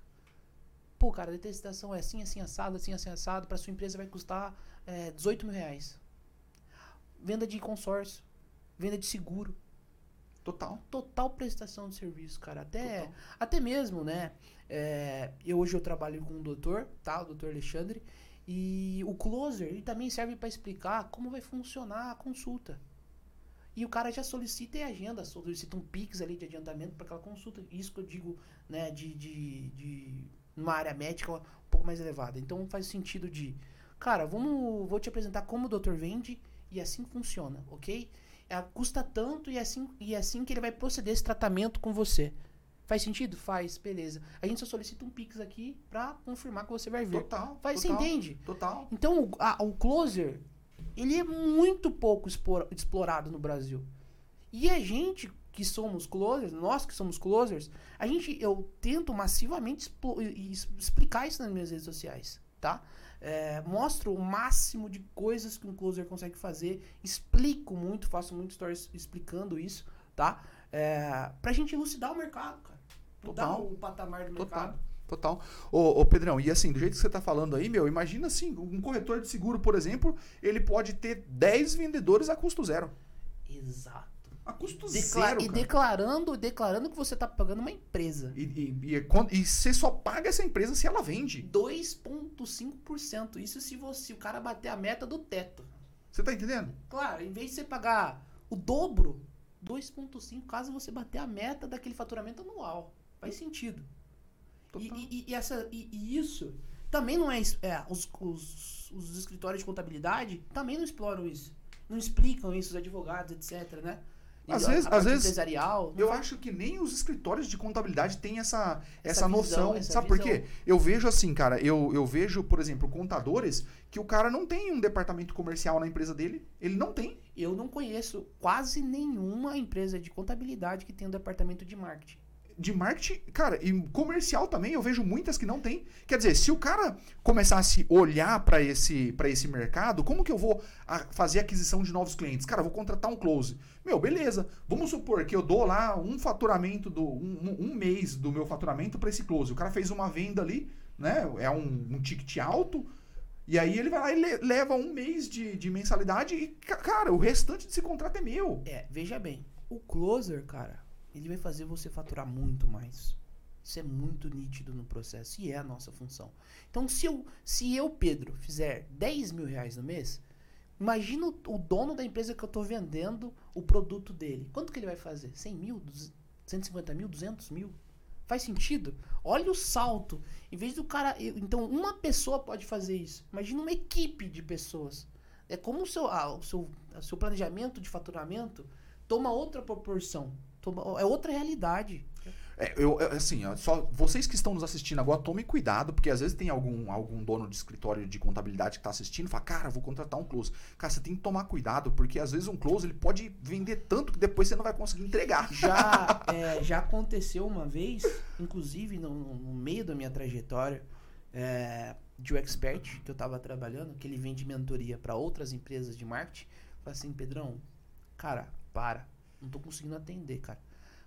Pô, cara, a detetização é assim, assim, assado, assim, assim, assado. Pra sua empresa vai custar é, 18 mil reais. Venda de consórcio. venda de seguro. Total. Total prestação de serviço, cara. Até, Total. até mesmo, né? é, eu hoje eu trabalho com um doutor, tá? O doutor Alexandre. E o closer, ele também serve para explicar como vai funcionar a consulta. E o cara já solicita e agenda, solicita um Pix ali de adiantamento para aquela consulta. Isso que eu digo, né, de, de, de uma área médica um pouco mais elevada. Então faz sentido de, cara, vamos, vou te apresentar como o doutor vende e assim funciona, ok? É, custa tanto e é assim, e é assim que ele vai proceder esse tratamento com você. Faz sentido? Faz, beleza. A gente só solicita um Pix aqui pra confirmar que você vai ver. Total. Faz, total, você entende? Total. Então, o, a- o closer, ele é muito pouco explorado no Brasil. E a gente que somos closers, nós que somos closers, a gente, eu tento massivamente explicar isso nas minhas redes sociais, tá? É, mostro o máximo de coisas que um closer consegue fazer, explico muito, faço muito stories explicando isso, tá? É, pra gente elucidar o mercado, cara. Mudar Total. o patamar do Total. mercado. Total. Ô, ô, Pedrão, e assim, do jeito que você tá falando aí, meu, imagina assim, um corretor de seguro, por exemplo, ele pode ter 10 vendedores a custo zero. Exato. A custo Decla- zero, e cara. declarando, declarando que você tá pagando uma empresa. E, e, e, é quando- e você só paga essa empresa se ela vende. 2,5%. Isso se você, o cara bater a meta do teto. Você tá entendendo? Claro, em vez de você pagar o dobro, 2,5% caso você bater a meta daquele faturamento anual. Faz sentido. E, essa, e, isso também não é. é os, os, os escritórios de contabilidade também não exploram isso. Não explicam isso, os advogados, etc, né? Às A vezes- às vezes empresarial. Eu faz- acho que nem os escritórios de contabilidade têm essa, essa, Essa noção. visão, essa Sabe por visão. quê? Eu vejo assim, cara, eu, eu vejo, por exemplo, contadores que o cara não tem um departamento comercial na empresa dele. Ele não tem. Eu não conheço quase nenhuma empresa de contabilidade que tenha um departamento de marketing. De marketing, cara, e comercial também, eu vejo muitas que não tem. Quer dizer, se o cara começasse a olhar para esse, pra esse mercado, como que eu vou a- fazer aquisição de novos clientes? Cara, vou contratar um close. Meu, beleza. Vamos supor que eu dou lá um faturamento, do um, um- mês do meu faturamento para esse close. O cara fez uma venda ali, né? É um, um ticket alto. E aí ele vai lá e le- leva um mês de, de mensalidade e, ca- cara, o restante desse contrato é meu. É, veja bem, o closer, cara, ele vai fazer você faturar muito mais. Isso é muito nítido no processo e é a nossa função. Então, se eu, se eu Pedro, fizer 10 mil reais no mês, imagina o, o dono da empresa que eu tô vendendo o produto dele. Quanto que ele vai fazer? 100 mil? 200, 150 mil? 200 mil? Faz sentido? Olha o salto. Em vez do cara. eu- Então, uma pessoa pode fazer isso. Imagina uma equipe de pessoas. É como o seu, ah, o seu, o seu planejamento de faturamento toma outra proporção. É outra realidade. É, eu, eu- assim, só vocês que estão nos assistindo agora, tomem cuidado, porque às vezes tem algum, algum dono de escritório de contabilidade que está assistindo e fala, cara, vou contratar um close. Cara, você tem que tomar cuidado, porque às vezes um close ele pode vender tanto que depois você não vai conseguir entregar. Já, é, já aconteceu uma vez, inclusive no, no- meio da minha trajetória, é, de um expert que eu tava trabalhando, que ele vende mentoria para outras empresas de marketing. Falei assim, Pedrão, cara, para. Não tô conseguindo atender, cara.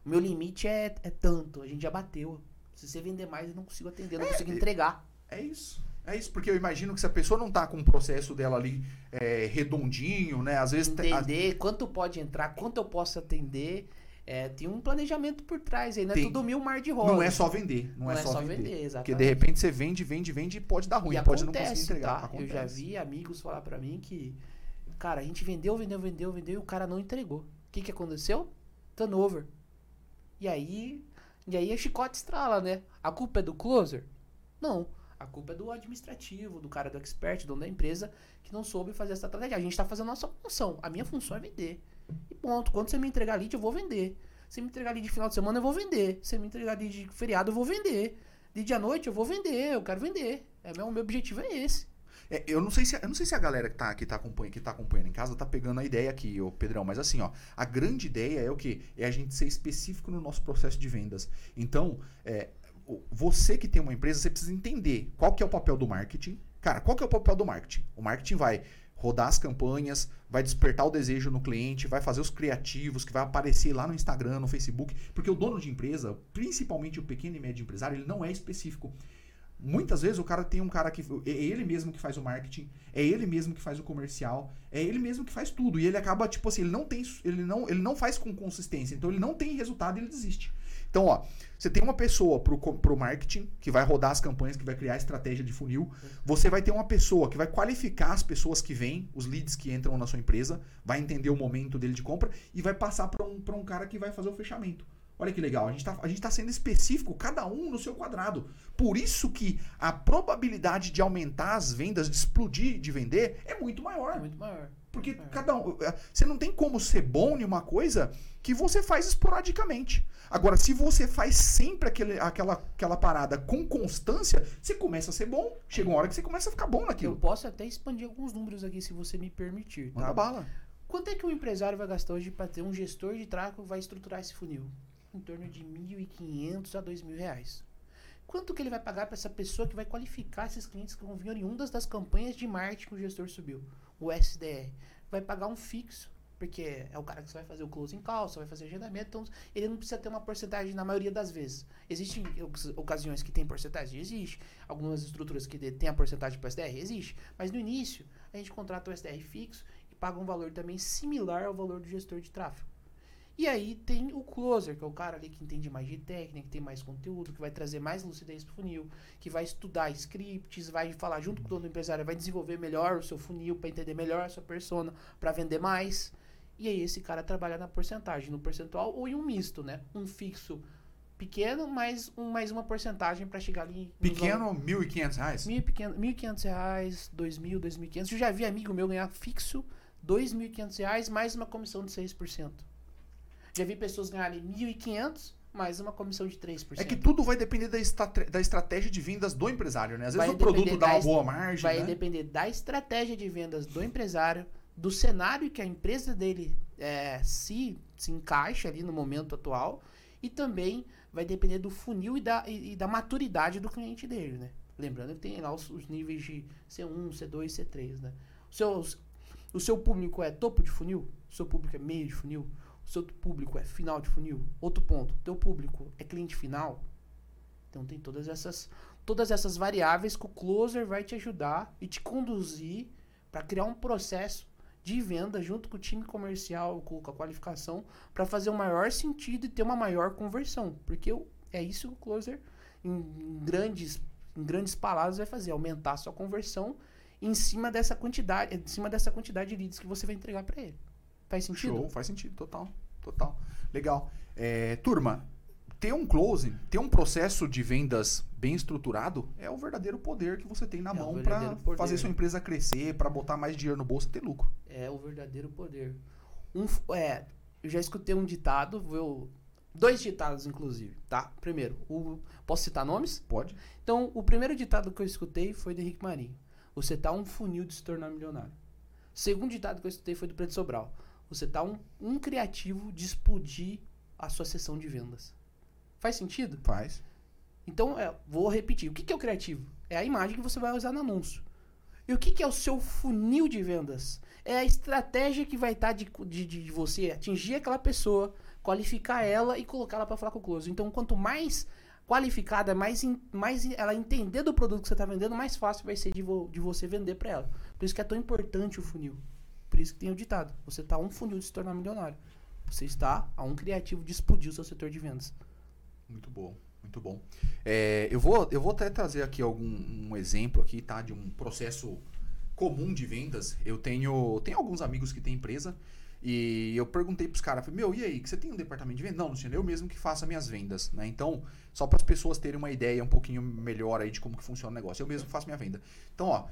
O meu limite é, é tanto, a gente já bateu. Se você vender mais, eu não consigo atender, eu não É, consigo entregar. É isso. É isso, porque eu imagino que se a pessoa não tá com o processo dela ali é, redondinho, né? Às vezes. entender quanto pode entrar, quanto eu posso atender. É, tem um planejamento por trás aí, não é Tem. tudo mil mar de rosa. não é só vender. Não, é, só, vender. Porque exatamente. de repente você vende, vende, vende e pode dar ruim, e pode não acontece, conseguir entregar. tá? Eu já vi amigos falar pra mim que, cara, a gente vendeu, vendeu, vendeu, vendeu e o cara não entregou. O que que aconteceu? Turnover. E aí, e aí a chicote estrala, né? A culpa é do closer? Não. A culpa é do administrativo, do cara do expert, dono da empresa, que não soube fazer essa estratégia. A gente tá fazendo a nossa função. A minha função é vender. E ponto. Quando você me entregar lead, eu vou vender. Se me entregar lead de final de semana, eu vou vender. Se me entregar lead de feriado, eu vou vender. Lead à noite, eu vou vender. Eu quero vender. É, meu objetivo é esse. É, eu não sei se eu não sei se a galera que tá, que, tá acompanhando, que tá acompanhando em casa tá pegando a ideia aqui, ô Pedrão, mas assim, ó, a grande ideia é o quê? É a gente ser específico no nosso processo de vendas. Então, é, você que tem uma empresa, você precisa entender qual que é o papel do marketing. Cara, qual que é o papel do marketing? O marketing vai rodar as campanhas, vai despertar o desejo no cliente, vai fazer os criativos que vai aparecer lá no Instagram, no Facebook, porque o dono de empresa, principalmente o pequeno e médio empresário, ele não é específico. Muitas vezes o cara tem um cara que. É ele mesmo que faz o marketing, é ele mesmo que faz o comercial, é ele mesmo que faz tudo. E ele acaba, tipo assim, ele não tem. Ele não, ele não faz com consistência. Então ele não tem resultado e ele desiste. Então, ó, você tem uma pessoa pro, pro marketing, que vai rodar as campanhas, que vai criar a estratégia de funil. Você vai ter uma pessoa que vai qualificar as pessoas que vêm, os leads que entram na sua empresa, vai entender o momento dele de compra e vai passar para um, pra um cara que vai fazer o fechamento. Olha que legal, a gente, tá, gente tá sendo específico, cada um no seu quadrado. Por isso que a probabilidade de aumentar as vendas, de explodir, de vender, é muito maior. É muito maior. Porque É. cada um. é, Você não tem como ser bom em uma coisa que você faz esporadicamente. Agora, se você faz sempre aquele, aquela, aquela parada com constância, você começa a ser bom. Chega uma hora que você começa a ficar bom Eu naquilo. posso até expandir alguns números aqui, se você me permitir. Manda Tá? bala. Quanto é que um empresário vai gastar hoje para ter um gestor de tráfego vai estruturar esse funil? Em torno de R$ 1.500 a 2.000 reais. Quanto que ele vai pagar para essa pessoa que vai qualificar esses clientes que vão vir oriundas das campanhas de marketing que o gestor subiu? O SDR. Vai pagar um fixo, porque é o cara que você vai fazer o closing call, você vai fazer agendamento, então ele não precisa ter uma porcentagem na maioria das vezes. Existem oc- ocasiões que tem porcentagem? Existe. Algumas estruturas que tem a porcentagem para SDR? Existe. Mas no início, a gente contrata o SDR fixo e paga um valor também similar ao valor do gestor de tráfego. E aí tem o closer, que é o cara ali que entende mais de técnica, que tem mais conteúdo, que vai trazer mais lucidez pro funil, que vai estudar scripts, vai falar junto com o dono do empresário, vai desenvolver melhor o seu funil para entender melhor a sua persona, para vender mais. E aí esse cara trabalha na porcentagem, no percentual ou em um misto, né? Um fixo pequeno, mais, um, mais uma porcentagem para chegar ali. Pequeno, 1.500 reais. Mil e pequeno- 1.500 reais, 2.000, 2.500. Eu já vi amigo meu ganhar fixo 2.500 reais mais uma comissão de 6%. Já vi pessoas ganharem 1.500 mais uma comissão de 3%. É que tudo vai depender da, estra- da estratégia de vendas do empresário, né? Às vezes Vai o produto dá uma boa margem, vai né? depender da estratégia de vendas do empresário, do cenário que a empresa dele é, se, se encaixa ali no momento atual e também vai depender do funil e da, e, e da maturidade do cliente dele, né? Lembrando que tem lá os, os níveis de C1, C2, C3, né? O seu, o seu público é topo de funil? O seu público é meio de funil? Seu público é final de funil? Outro ponto, teu público é cliente final? Então tem todas essas todas essas variáveis que o closer vai te ajudar e te conduzir para criar um processo de venda junto com o time comercial, com a qualificação, para fazer o maior sentido e ter uma maior conversão, porque é isso que o closer em grandes em grandes palavras vai fazer, aumentar a sua conversão em cima dessa quantidade, em cima dessa quantidade de leads que você vai entregar para ele. Faz sentido? Show, faz sentido, total. Total. Legal. É, turma, ter um closing, ter um processo de vendas bem estruturado é o verdadeiro poder que você tem na É mão para fazer sua empresa crescer, para botar mais dinheiro no bolso e ter lucro. É o verdadeiro poder. Um, é, eu já escutei um ditado, eu, dois ditados inclusive, tá? Primeiro, o, posso citar nomes? Pode? Então, o primeiro ditado que eu escutei foi do Henrique Marinho. Você tá um funil de se tornar milionário. O segundo ditado que eu escutei foi do Pedro Sobral. Você tá um, um criativo de explodir a sua sessão de vendas. Faz sentido? Faz. Então, é, vou repetir. O que, que é o criativo? É a imagem que você vai usar no anúncio. E o que, que é o seu funil de vendas? É a estratégia que vai estar de, de, de você atingir aquela pessoa, qualificar ela e colocar ela para falar com o close. Então, quanto mais qualificada, mais, in- mais ela entender do produto que você está vendendo, mais fácil vai ser de, vo- de você vender para ela. Por isso que é tão importante o funil. Por isso que tem o ditado. Você está a um funil de se tornar milionário. Você está a um criativo de explodir o seu setor de vendas. Muito bom, muito bom. É, eu, vou, eu vou até trazer aqui algum um exemplo aqui, tá? De um processo comum de vendas. Eu tenho, tenho alguns amigos que têm empresa e eu perguntei pros caras, falei, meu, e aí, que você tem um departamento de venda? Não, Luciano, eu mesmo que faço as minhas vendas, né? Então, só para as pessoas terem uma ideia um pouquinho melhor aí de como que funciona o negócio. Eu mesmo faço minha venda. Então, ó,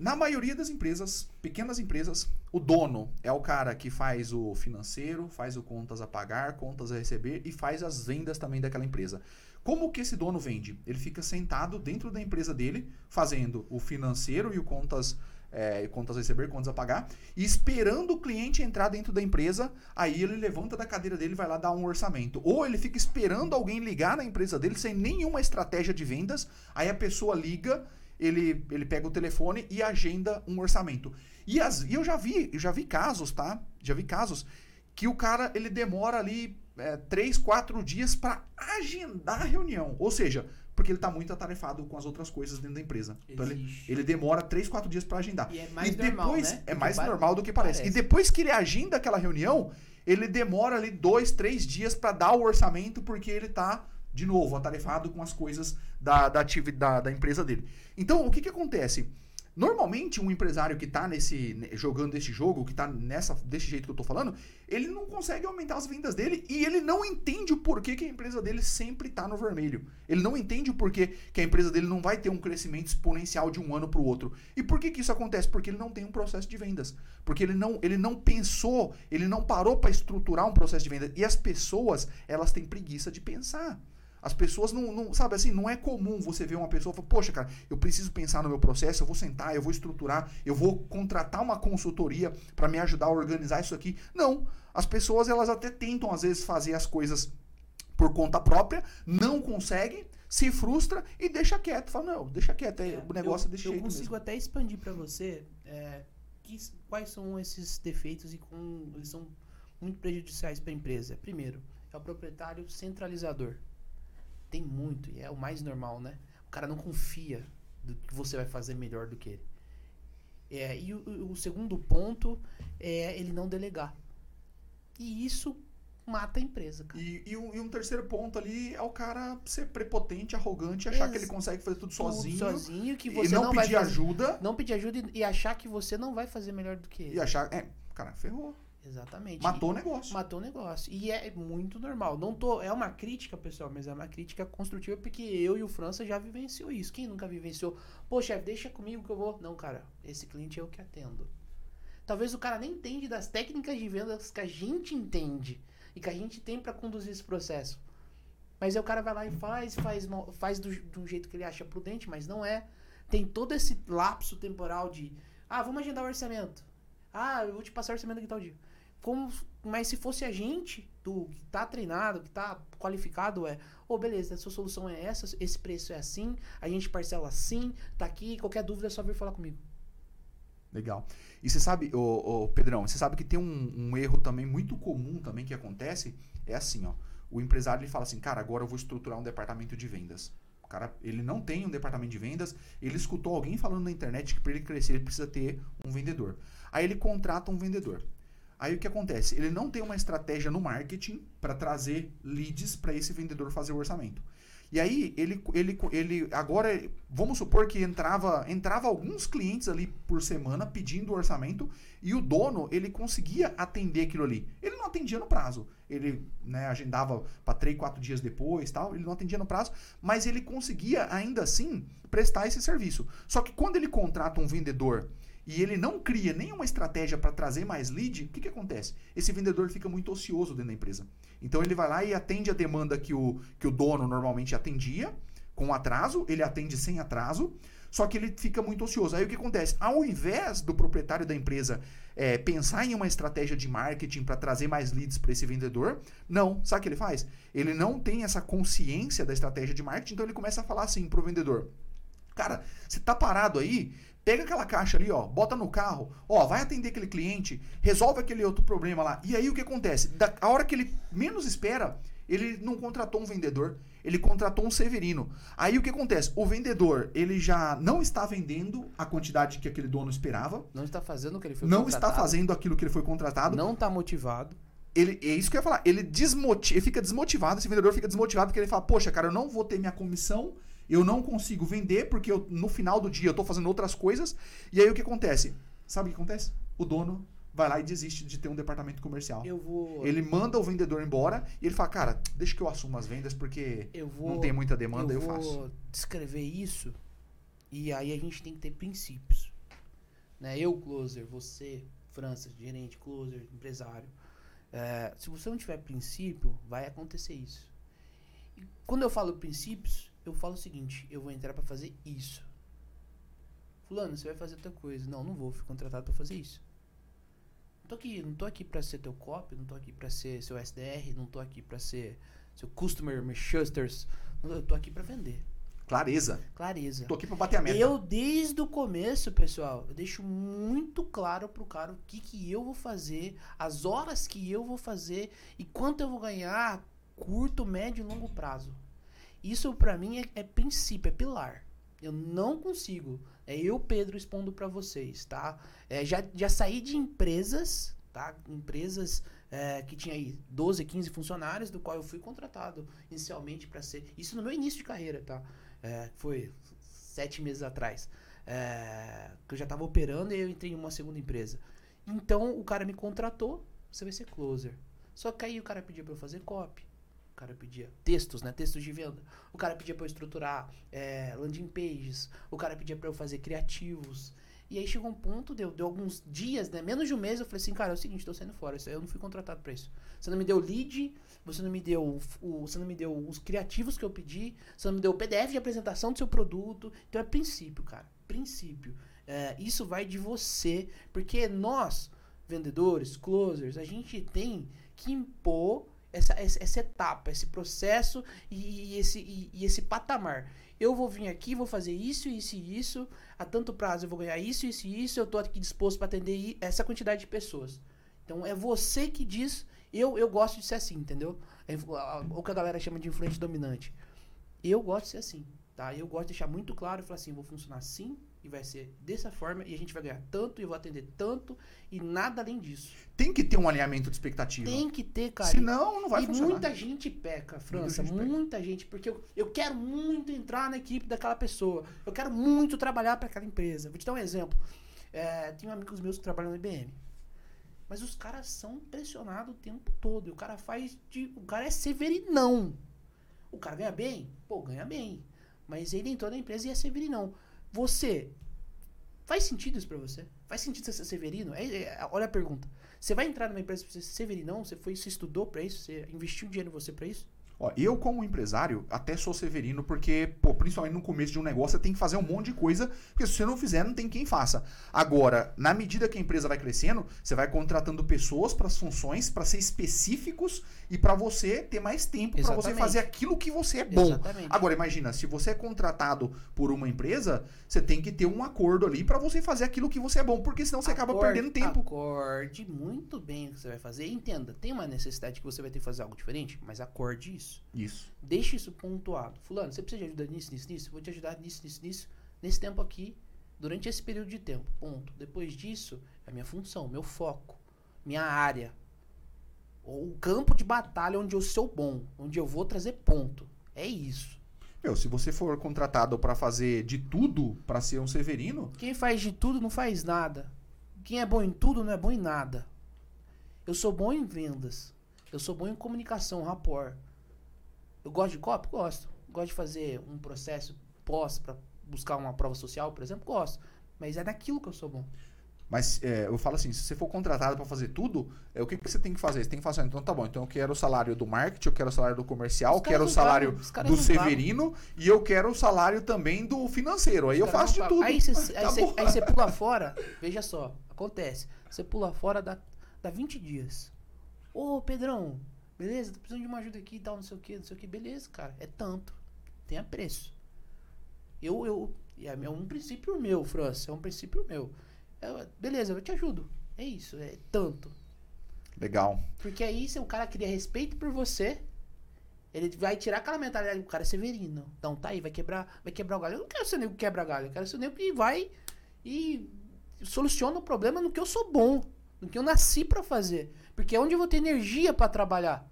na maioria das empresas, pequenas empresas, o dono é o cara que faz o financeiro, faz o contas a pagar, contas a receber e faz as vendas também daquela empresa. Como que esse dono vende? Ele fica sentado dentro da empresa dele, fazendo o financeiro e o contas, é, contas a receber, contas a pagar, e esperando o cliente entrar dentro da empresa, aí ele levanta da cadeira dele e vai lá dar um orçamento. Ou ele fica esperando alguém ligar na empresa dele sem nenhuma estratégia de vendas, aí a pessoa liga, ele, ele pega o telefone e agenda um orçamento. E, as, e eu já vi, eu já vi casos, tá? Já vi casos que o cara ele demora ali é, três, quatro dias para agendar a reunião. Ou seja, Porque ele tá muito atarefado com as outras coisas dentro da empresa. Então ele, Existe. ele demora 3, 4 dias pra agendar. E é mais e normal, depois né? é mais normal do que parece. E depois que ele agenda aquela reunião, ele demora ali dois, três dias pra dar o orçamento, porque ele tá, de novo, atarefado com as coisas da, da, da, da empresa dele. Então, o que que acontece? Normalmente, um empresário que tá nesse, ne- jogando esse jogo, que tá nessa, desse jeito que eu tô falando, ele não consegue aumentar as vendas dele e ele não entende o porquê que a empresa dele sempre tá no vermelho. Ele não entende o porquê que a empresa dele não vai ter um crescimento exponencial de um ano pro outro. E por que que isso acontece? Porque ele não tem um processo de vendas. Porque ele não, ele não pensou, ele não parou para estruturar um processo de venda. E as pessoas, elas têm preguiça de pensar. As pessoas não, não, sabe assim, não é comum você ver uma pessoa e falar, poxa, cara, eu preciso pensar no meu processo, eu vou sentar, eu vou estruturar, eu vou contratar uma consultoria para me ajudar a organizar isso aqui. Não. As pessoas, elas até tentam, às vezes, fazer as coisas por conta própria, não conseguem, se frustra e deixa quieto. Fala, não, deixa quieto, é, o negócio eu, é eu jeito consigo mesmo. até expandir pra você é, que- quais são esses defeitos e como eles são muito prejudiciais para a empresa. Primeiro, é o proprietário centralizador. Tem muito e é o mais normal, né? O cara não confia do que você vai fazer melhor do que ele. É, e o, o segundo ponto é ele não delegar. E isso mata a empresa, cara. E, e um, e um terceiro ponto ali é o cara ser prepotente, arrogante, achar que ele Ex- consegue fazer tudo Tudo sozinho. sozinho que e você não, não, vai pedir fazer, ajuda. não pedir ajuda e, e achar que você não vai fazer melhor do que ele. E achar. É, cara, ferrou. Exatamente. Matou o negócio. Matou o negócio. E é muito normal. Não tô, é uma crítica, pessoal, mas é uma crítica construtiva porque eu e o França já vivenciou isso. Quem nunca vivenciou? Pô, chefe, deixa comigo que eu vou. Não, cara, esse cliente é eu que atendo. Talvez o cara nem entende das técnicas de vendas que a gente entende e que a gente tem pra conduzir esse processo. Mas aí o cara vai lá e faz, faz, faz do, do jeito que ele acha prudente, mas não é. Tem todo esse lapso temporal de, ah, vamos agendar o orçamento. Ah, eu vou te passar o orçamento aqui tal dia. Como, mas se fosse a gente do que tá treinado, que tá qualificado, é, ô beleza, a sua solução é essa, esse preço é assim, a gente parcela assim, tá aqui, qualquer dúvida é só vir falar comigo. Legal. E você sabe, ô, Pedrão, você sabe que tem um, um erro também muito comum também que acontece, é assim, ó. O empresário ele fala assim, cara, agora eu vou estruturar um departamento de vendas. O cara, ele não tem um departamento de vendas, ele escutou alguém falando na internet que para ele crescer ele precisa ter um vendedor. Aí ele contrata um vendedor. Aí o que acontece? Ele não tem uma estratégia no marketing para trazer leads para esse vendedor fazer o orçamento. E aí ele, ele, ele agora vamos supor que entrava entrava alguns clientes ali por semana pedindo orçamento e o dono ele conseguia atender aquilo ali. Ele não atendia no prazo. Ele né, agendava para 3, 4 dias depois, tal. Ele não atendia no prazo, mas ele conseguia ainda assim prestar esse serviço. Só que quando ele contrata um vendedor e ele não cria nenhuma estratégia para trazer mais lead, o que, que acontece? Esse vendedor fica muito ocioso dentro da empresa. Então ele vai lá e atende a demanda que o, que o dono normalmente atendia, com atraso, ele atende sem atraso, só que ele fica muito ocioso. Aí o que acontece? Ao invés do proprietário da empresa é, pensar em uma estratégia de marketing para trazer mais leads para esse vendedor, não. Sabe o que ele faz? Ele não tem essa consciência da estratégia de marketing, então ele começa a falar assim pro vendedor: Cara, você tá parado aí? Pega aquela caixa ali, ó, bota no carro, ó, vai atender aquele cliente, resolve aquele outro problema lá. E aí o que acontece? Da, a hora que ele menos espera, ele não contratou um vendedor, ele contratou um severino. Aí o que acontece? O vendedor, ele já não está vendendo a quantidade que aquele dono esperava, Não está fazendo o que ele foi não está contratado, fazendo aquilo que ele foi contratado. Não tá motivado. Ele, é isso que eu ia falar. Ele, desmoti ele fica desmotivado, esse vendedor fica desmotivado porque ele fala: Poxa, cara, eu não vou ter minha comissão, eu não consigo vender porque eu, no final do dia eu tô fazendo outras coisas. E aí o que acontece? Sabe o que acontece? O dono vai lá e desiste de ter um departamento comercial. Eu vou. Ele manda o vendedor embora e ele fala: Cara, deixa que eu assumo as vendas porque eu vou não tem muita demanda, eu, eu vou faço. descrever isso e aí a gente tem que ter princípios. Né? Eu, closer, você, França, gerente, closer, empresário. É, se você não tiver princípio, vai acontecer isso. E quando eu falo princípios, eu falo o seguinte: eu vou entrar para fazer isso. Fulano, você vai fazer outra coisa. Não, não vou, fui contratado para fazer isso. Não tô aqui, não tô aqui para ser teu copy, não tô aqui para ser seu SDR, não tô aqui para ser seu customer Manchesters. Eu tô aqui para vender. Clareza. Clareza. Tô aqui pra bater a meta. Eu, desde o começo, pessoal, eu deixo muito claro pro cara o que, que eu vou fazer, as horas que eu vou fazer e quanto eu vou ganhar curto, médio e longo prazo. Isso pra mim é, é princípio, é pilar. Eu não consigo. É eu, Pedro, expondo pra vocês, tá? É, já, já saí de empresas, tá? Empresas é, que tinha aí 12, 15 funcionários, do qual eu fui contratado inicialmente para ser. Isso no meu início de carreira, tá? É, foi sete meses atrás. É, que eu já estava operando e eu entrei em uma segunda empresa. Então o cara me contratou, você vai ser closer. Só que aí o cara pedia para eu fazer copy. Cara pedia textos, né? Textos de venda. O cara pedia para eu estruturar é, landing pages. O cara pedia para eu fazer criativos. E aí chegou um ponto, deu, deu alguns dias, né? Menos de um mês, eu falei assim, cara, é o seguinte, tô saindo fora. Eu não fui contratado para isso. Você não me deu lead, você não me deu o, você não me deu os criativos que eu pedi, você não me deu o PDF de apresentação do seu produto. Então é princípio, cara. Princípio. É, isso vai de você. Porque nós, vendedores, closers, a gente tem que impor essa, essa, etapa, esse processo e, e esse, e, e esse patamar eu vou vir aqui, vou fazer isso, isso e isso, a tanto prazo eu vou ganhar isso, isso e isso, eu tô aqui disposto para atender essa quantidade de pessoas. Então é você que diz, eu, eu gosto de ser assim, entendeu? É, o que a galera chama de influente dominante. Eu gosto de ser assim, tá? Eu gosto de deixar muito claro e falar assim, vou funcionar assim, e vai ser dessa forma e a gente vai ganhar tanto e eu vou atender tanto e nada além disso. Tem que ter um alinhamento de expectativa. Tem que ter, cara. Senão não vai e funcionar. muita gente peca, França, muita gente, muita gente porque eu, eu quero muito entrar na equipe daquela pessoa. Eu quero muito trabalhar para aquela empresa. Vou te dar um exemplo. É, tenho amigos meus que trabalham no IBM. Mas os caras são pressionados o tempo todo. E o cara faz de. O cara é severinão. O cara ganha bem? Pô, ganha bem. Mas ele entrou na empresa e é severinão. Você. Faz sentido isso pra você? Faz sentido você ser severino? É, é, olha a pergunta. Você vai entrar numa empresa pra ser severinão? Você foi, você estudou pra isso? Você investiu dinheiro em você pra isso? Ó, eu, como empresário, até sou severino, porque, pô, principalmente no começo de um negócio, você tem que fazer um monte de coisa, porque se você não fizer, não tem quem faça. Agora, na medida que a empresa vai crescendo, você vai contratando pessoas para as funções, para ser específicos e para você ter mais tempo para você fazer aquilo que você é bom. Exatamente. Agora, imagina, se você é contratado por uma empresa, você tem que ter um acordo ali para você fazer aquilo que você é bom, porque senão você acaba perdendo tempo. Acorde muito bem o que você vai fazer. Entenda, tem uma necessidade que você vai ter que fazer algo diferente, mas acorde isso isso. Isso. Deixe isso pontuado. Fulano, você precisa de ajuda nisso, nisso, nisso? Vou te ajudar nisso, nisso, nisso. Nesse tempo aqui, durante esse período de tempo. Ponto. Depois disso, é minha função, meu foco, minha área. O campo de batalha onde eu sou bom, onde eu vou trazer ponto. É isso. Meu, se você for contratado para fazer de tudo para ser um severino. Quem faz de tudo não faz nada. Quem é bom em tudo não é bom em nada. Eu sou bom em vendas. Eu sou bom em comunicação, rapport. Eu gosto de copy? Gosto. Gosto de fazer um processo pós para buscar uma prova social, por exemplo? Gosto. Mas é naquilo que eu sou bom. Mas é, eu falo assim, se você for contratado para fazer tudo, é, o que, que você tem que fazer? Você tem que fazer, então tá bom, então eu quero o salário do marketing, eu quero o salário do comercial, eu quero o salário do Severino e eu quero o salário também do financeiro. Aí eu faço de tudo. Aí você tá pula fora, veja só, acontece. Você pula fora da, da 20 dias. Ô, Pedrão, Beleza, tô precisando de uma ajuda aqui e tal, não sei o que, não sei o que. Beleza, cara, é tanto. Tenha preço. Eu, eu, é, é um princípio meu, França, é um princípio meu. Eu, beleza, eu te ajudo. É isso, é tanto. Legal. Porque aí, se o cara cria respeito por você, ele vai tirar aquela mentalidade, o cara é severino. Então tá aí, vai quebrar, vai quebrar o galho. Eu não quero ser nego que quebra galho, eu quero ser nego que vai e soluciona o problema no que eu sou bom, no que eu nasci para fazer. Porque é onde eu vou ter energia para trabalhar.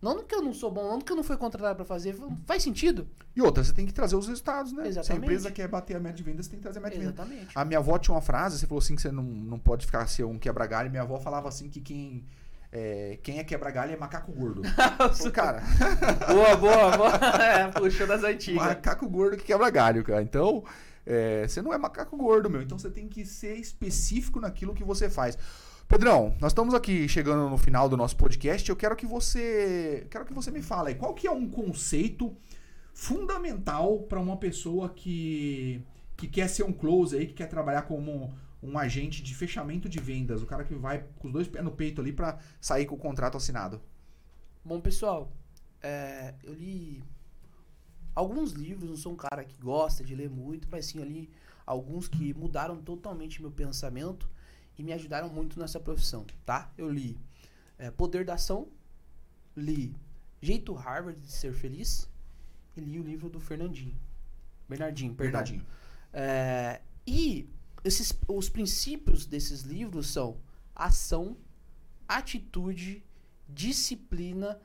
Não que eu não sou bom, não que eu não fui contratado para fazer. Faz sentido. E outra, você tem que trazer os resultados, né? Exatamente. Se a empresa quer bater a média de vendas, você tem que trazer a média Exatamente. de vendas. A minha avó tinha uma frase, você falou assim que você não, não pode ficar ser um quebra-galho. Minha avó falava assim que quem é, quem é quebra-galho é macaco gordo. Pô, cara. boa, boa, boa. É, puxou das antigas. Macaco gordo que quebra galho, cara. Então, é, você não é macaco gordo, meu. Então você tem que ser específico naquilo que você faz. Pedrão, nós estamos aqui chegando no final do nosso podcast. Eu quero que você, quero que você me fale qual que é um conceito fundamental para uma pessoa que, que quer ser um close aí, que quer trabalhar como um agente de fechamento de vendas, o cara que vai com os dois pés no peito ali para sair com o contrato assinado. Bom, pessoal, é, eu li alguns livros, não sou um cara que gosta de ler muito, mas sim ali alguns que mudaram totalmente meu pensamento e me ajudaram muito nessa profissão, tá? Eu li é, Poder da Ação, li Jeito Harvard de Ser Feliz e li o livro do Fernandinho. Bernardinho, perdão. Bernardinho. É, e esses, os princípios desses livros são ação, atitude, disciplina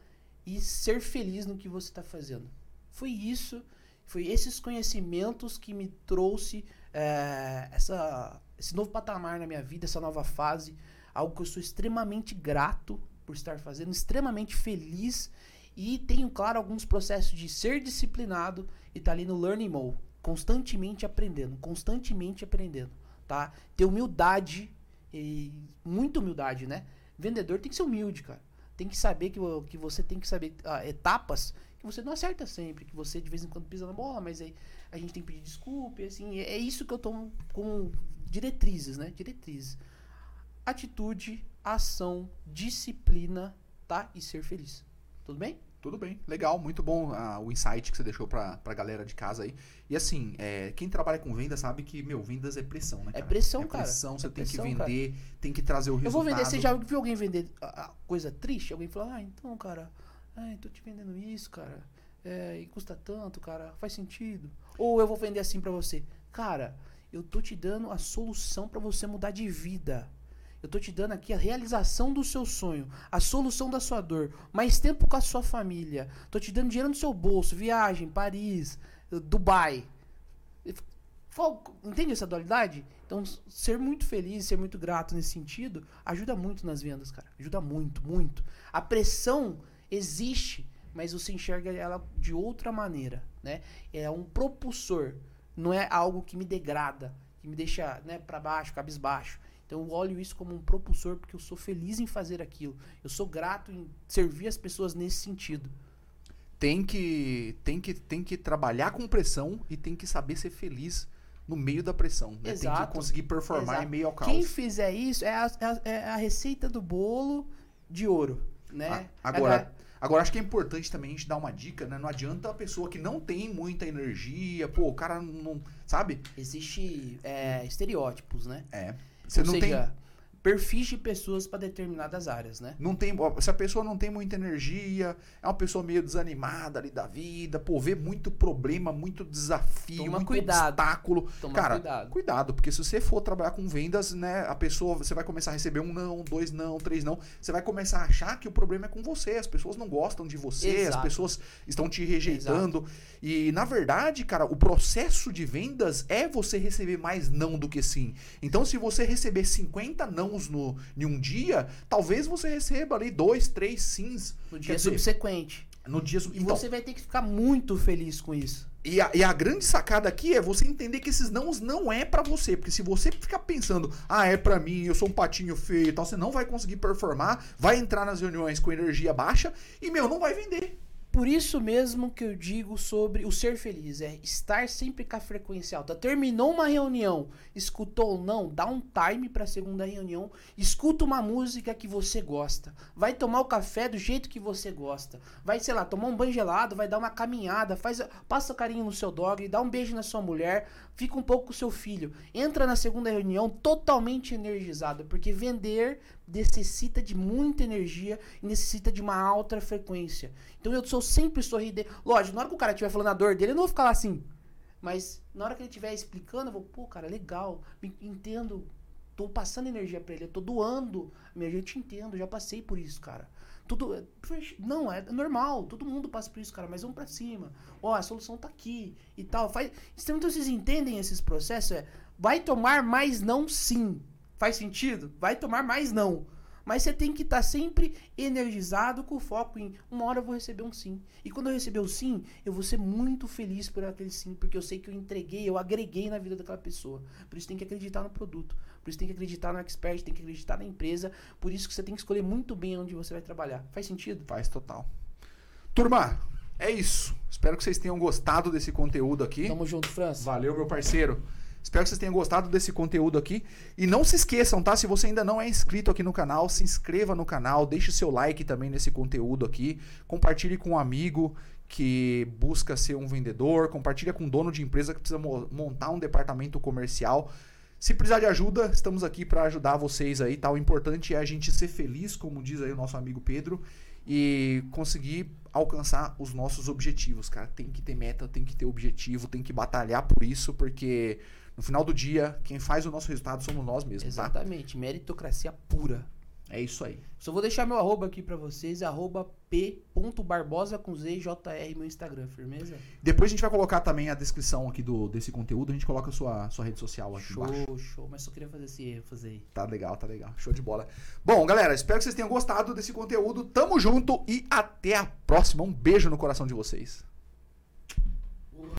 e ser feliz no que você está fazendo. Foi isso, foi esses conhecimentos que me trouxe é, essa, esse novo patamar na minha vida, essa nova fase, algo que eu sou extremamente grato por estar fazendo, extremamente feliz e tenho, claro, alguns processos de ser disciplinado e tá ali no learning mode, constantemente aprendendo, constantemente aprendendo, tá? Ter humildade e muita humildade, né? Vendedor tem que ser humilde, cara. Tem que saber que, que você tem que saber ah, etapas que você não acerta sempre, que você de vez em quando pisa na bola, mas aí a gente tem que pedir desculpa, e assim, é, isso que eu tomo como diretrizes, né? Diretrizes. Atitude, ação, disciplina, tá? E ser feliz. Tudo bem? Tudo bem, legal, muito bom uh, o insight que você deixou pra, pra galera de casa aí. E assim, é, quem trabalha com venda sabe que, meu, vendas é pressão, né? É cara? É pressão, é cara. Pressão, você é tem pressão, que vender, cara. tem que trazer o resultado. Eu vou vender, você já viu alguém vender a, a coisa triste? Alguém falou, ah, então, cara, ai, tô te vendendo isso, cara. É, e custa tanto, cara, faz sentido. Ou eu vou vender assim para você. Cara, eu tô te dando a solução para você mudar de vida. Eu tô te dando aqui a realização do seu sonho, a solução da sua dor, mais tempo com a sua família. Tô te dando dinheiro no seu bolso, viagem, Paris, Dubai. Entende essa dualidade? Então, ser muito feliz, ser muito grato nesse sentido, ajuda muito nas vendas, cara. Ajuda muito, muito. A pressão existe, mas você enxerga ela de outra maneira, né? É um propulsor, não é algo que me degrada, que me deixa, né, para baixo, cabisbaixo. Então eu olho isso como um propulsor porque eu sou feliz em fazer aquilo. Eu sou grato em servir as pessoas nesse sentido. Tem que, tem que, tem que trabalhar com pressão e tem que saber ser feliz no meio da pressão. Né? Tem que conseguir performar Exato. em meio ao caos. Quem fizer isso é a, é, é a receita do bolo de ouro, né? Agora, agora acho que é importante também a gente dar uma dica, né? Não adianta a pessoa que não tem muita energia, pô, o cara não, sabe? Existe é, estereótipos, né? É. Você Ou não seja, tem perfis de pessoas para determinadas áreas, né? Não tem, se a pessoa não tem muita energia, é uma pessoa meio desanimada ali da vida, pô, vê muito problema, muito desafio, Toma muito cuidado. obstáculo. Toma Cara, cuidado. cuidado, porque se você for trabalhar com vendas, né, a pessoa, você vai começar a receber um não, dois não, três não, você vai começar a achar que o problema é com você, as pessoas não gostam de você, Exato. as pessoas estão te rejeitando. Exato. E na verdade, cara, o processo de vendas é você receber mais não do que sim. Então, se você receber 50 nãos no, em um dia, talvez você receba ali dois, três sims. No dia dizer, subsequente. No dia E então, você vai ter que ficar muito feliz com isso. E a, e a, grande sacada aqui é você entender que esses nãos não é para você. Porque se você ficar pensando, ah, é para mim, eu sou um patinho feio e tal, você não vai conseguir performar, vai entrar nas reuniões com energia baixa e, meu, não vai vender. Por isso mesmo que eu digo sobre o ser feliz, é estar sempre com a frequência alta. Terminou uma reunião, escutou ou não, dá um time para a segunda reunião, escuta uma música que você gosta, vai tomar o café do jeito que você gosta, vai, sei lá, tomar um banho gelado, vai dar uma caminhada, faz, passa carinho no seu dog, dá um beijo na sua mulher, fica um pouco com o seu filho, entra na segunda reunião totalmente energizado, porque vender necessita de muita energia e necessita de uma alta frequência. Então eu sou sempre sorridente. Lógico, na hora que o cara estiver falando a dor dele, eu não vou ficar lá assim. Mas na hora que ele estiver explicando, eu vou, pô, cara, legal, entendo, tô passando energia para ele, eu tô doando energia, eu te entendo, já passei por isso, cara. Tudo. Não, é normal, todo mundo passa por isso, cara, mas vamos pra cima. Ó, a solução tá aqui e tal. Faz, então vocês entendem esses processos? É, vai tomar mais não sim. Faz sentido? Vai tomar mais não. Mas você tem que estar tá sempre energizado com foco em uma hora eu vou receber um sim. E quando eu receber o sim, eu vou ser muito feliz por aquele sim, porque eu sei que eu entreguei, eu agreguei na vida daquela pessoa. Por isso tem que acreditar no produto. Por isso tem que acreditar no expert, tem que acreditar na empresa. Por isso que você tem que escolher muito bem onde você vai trabalhar. Faz sentido? Faz total. Turma, é isso. Espero que vocês tenham gostado desse conteúdo aqui. Tamo junto, França. Valeu, meu parceiro. Espero que vocês tenham gostado desse conteúdo aqui. E não se esqueçam, tá? Se você ainda não é inscrito aqui no canal, se inscreva no canal, deixe seu like também nesse conteúdo aqui. Compartilhe com um amigo que busca ser um vendedor, compartilha com um dono de empresa que precisa montar um departamento comercial. Se precisar de ajuda, estamos aqui para ajudar vocês aí, tá? O importante é a gente ser feliz, como diz aí o nosso amigo Pedro, e conseguir alcançar os nossos objetivos, cara. Tem que ter meta, tem que ter objetivo, tem que batalhar por isso, porque no final do dia, quem faz o nosso resultado somos nós mesmos, tá? Exatamente, meritocracia pura. É isso aí. Só vou deixar meu arroba aqui pra vocês, arroba p.barbosa com Z, JR, meu Instagram, firmeza? Depois a gente vai colocar também a descrição aqui do, desse conteúdo, a gente coloca a sua, sua rede social aqui Show, embaixo. show, mas só queria fazer esse ênfase aí. Tá legal, tá legal. Show de bola. Bom, galera, espero que vocês tenham gostado desse conteúdo. Tamo junto e até a próxima. Um beijo no coração de vocês.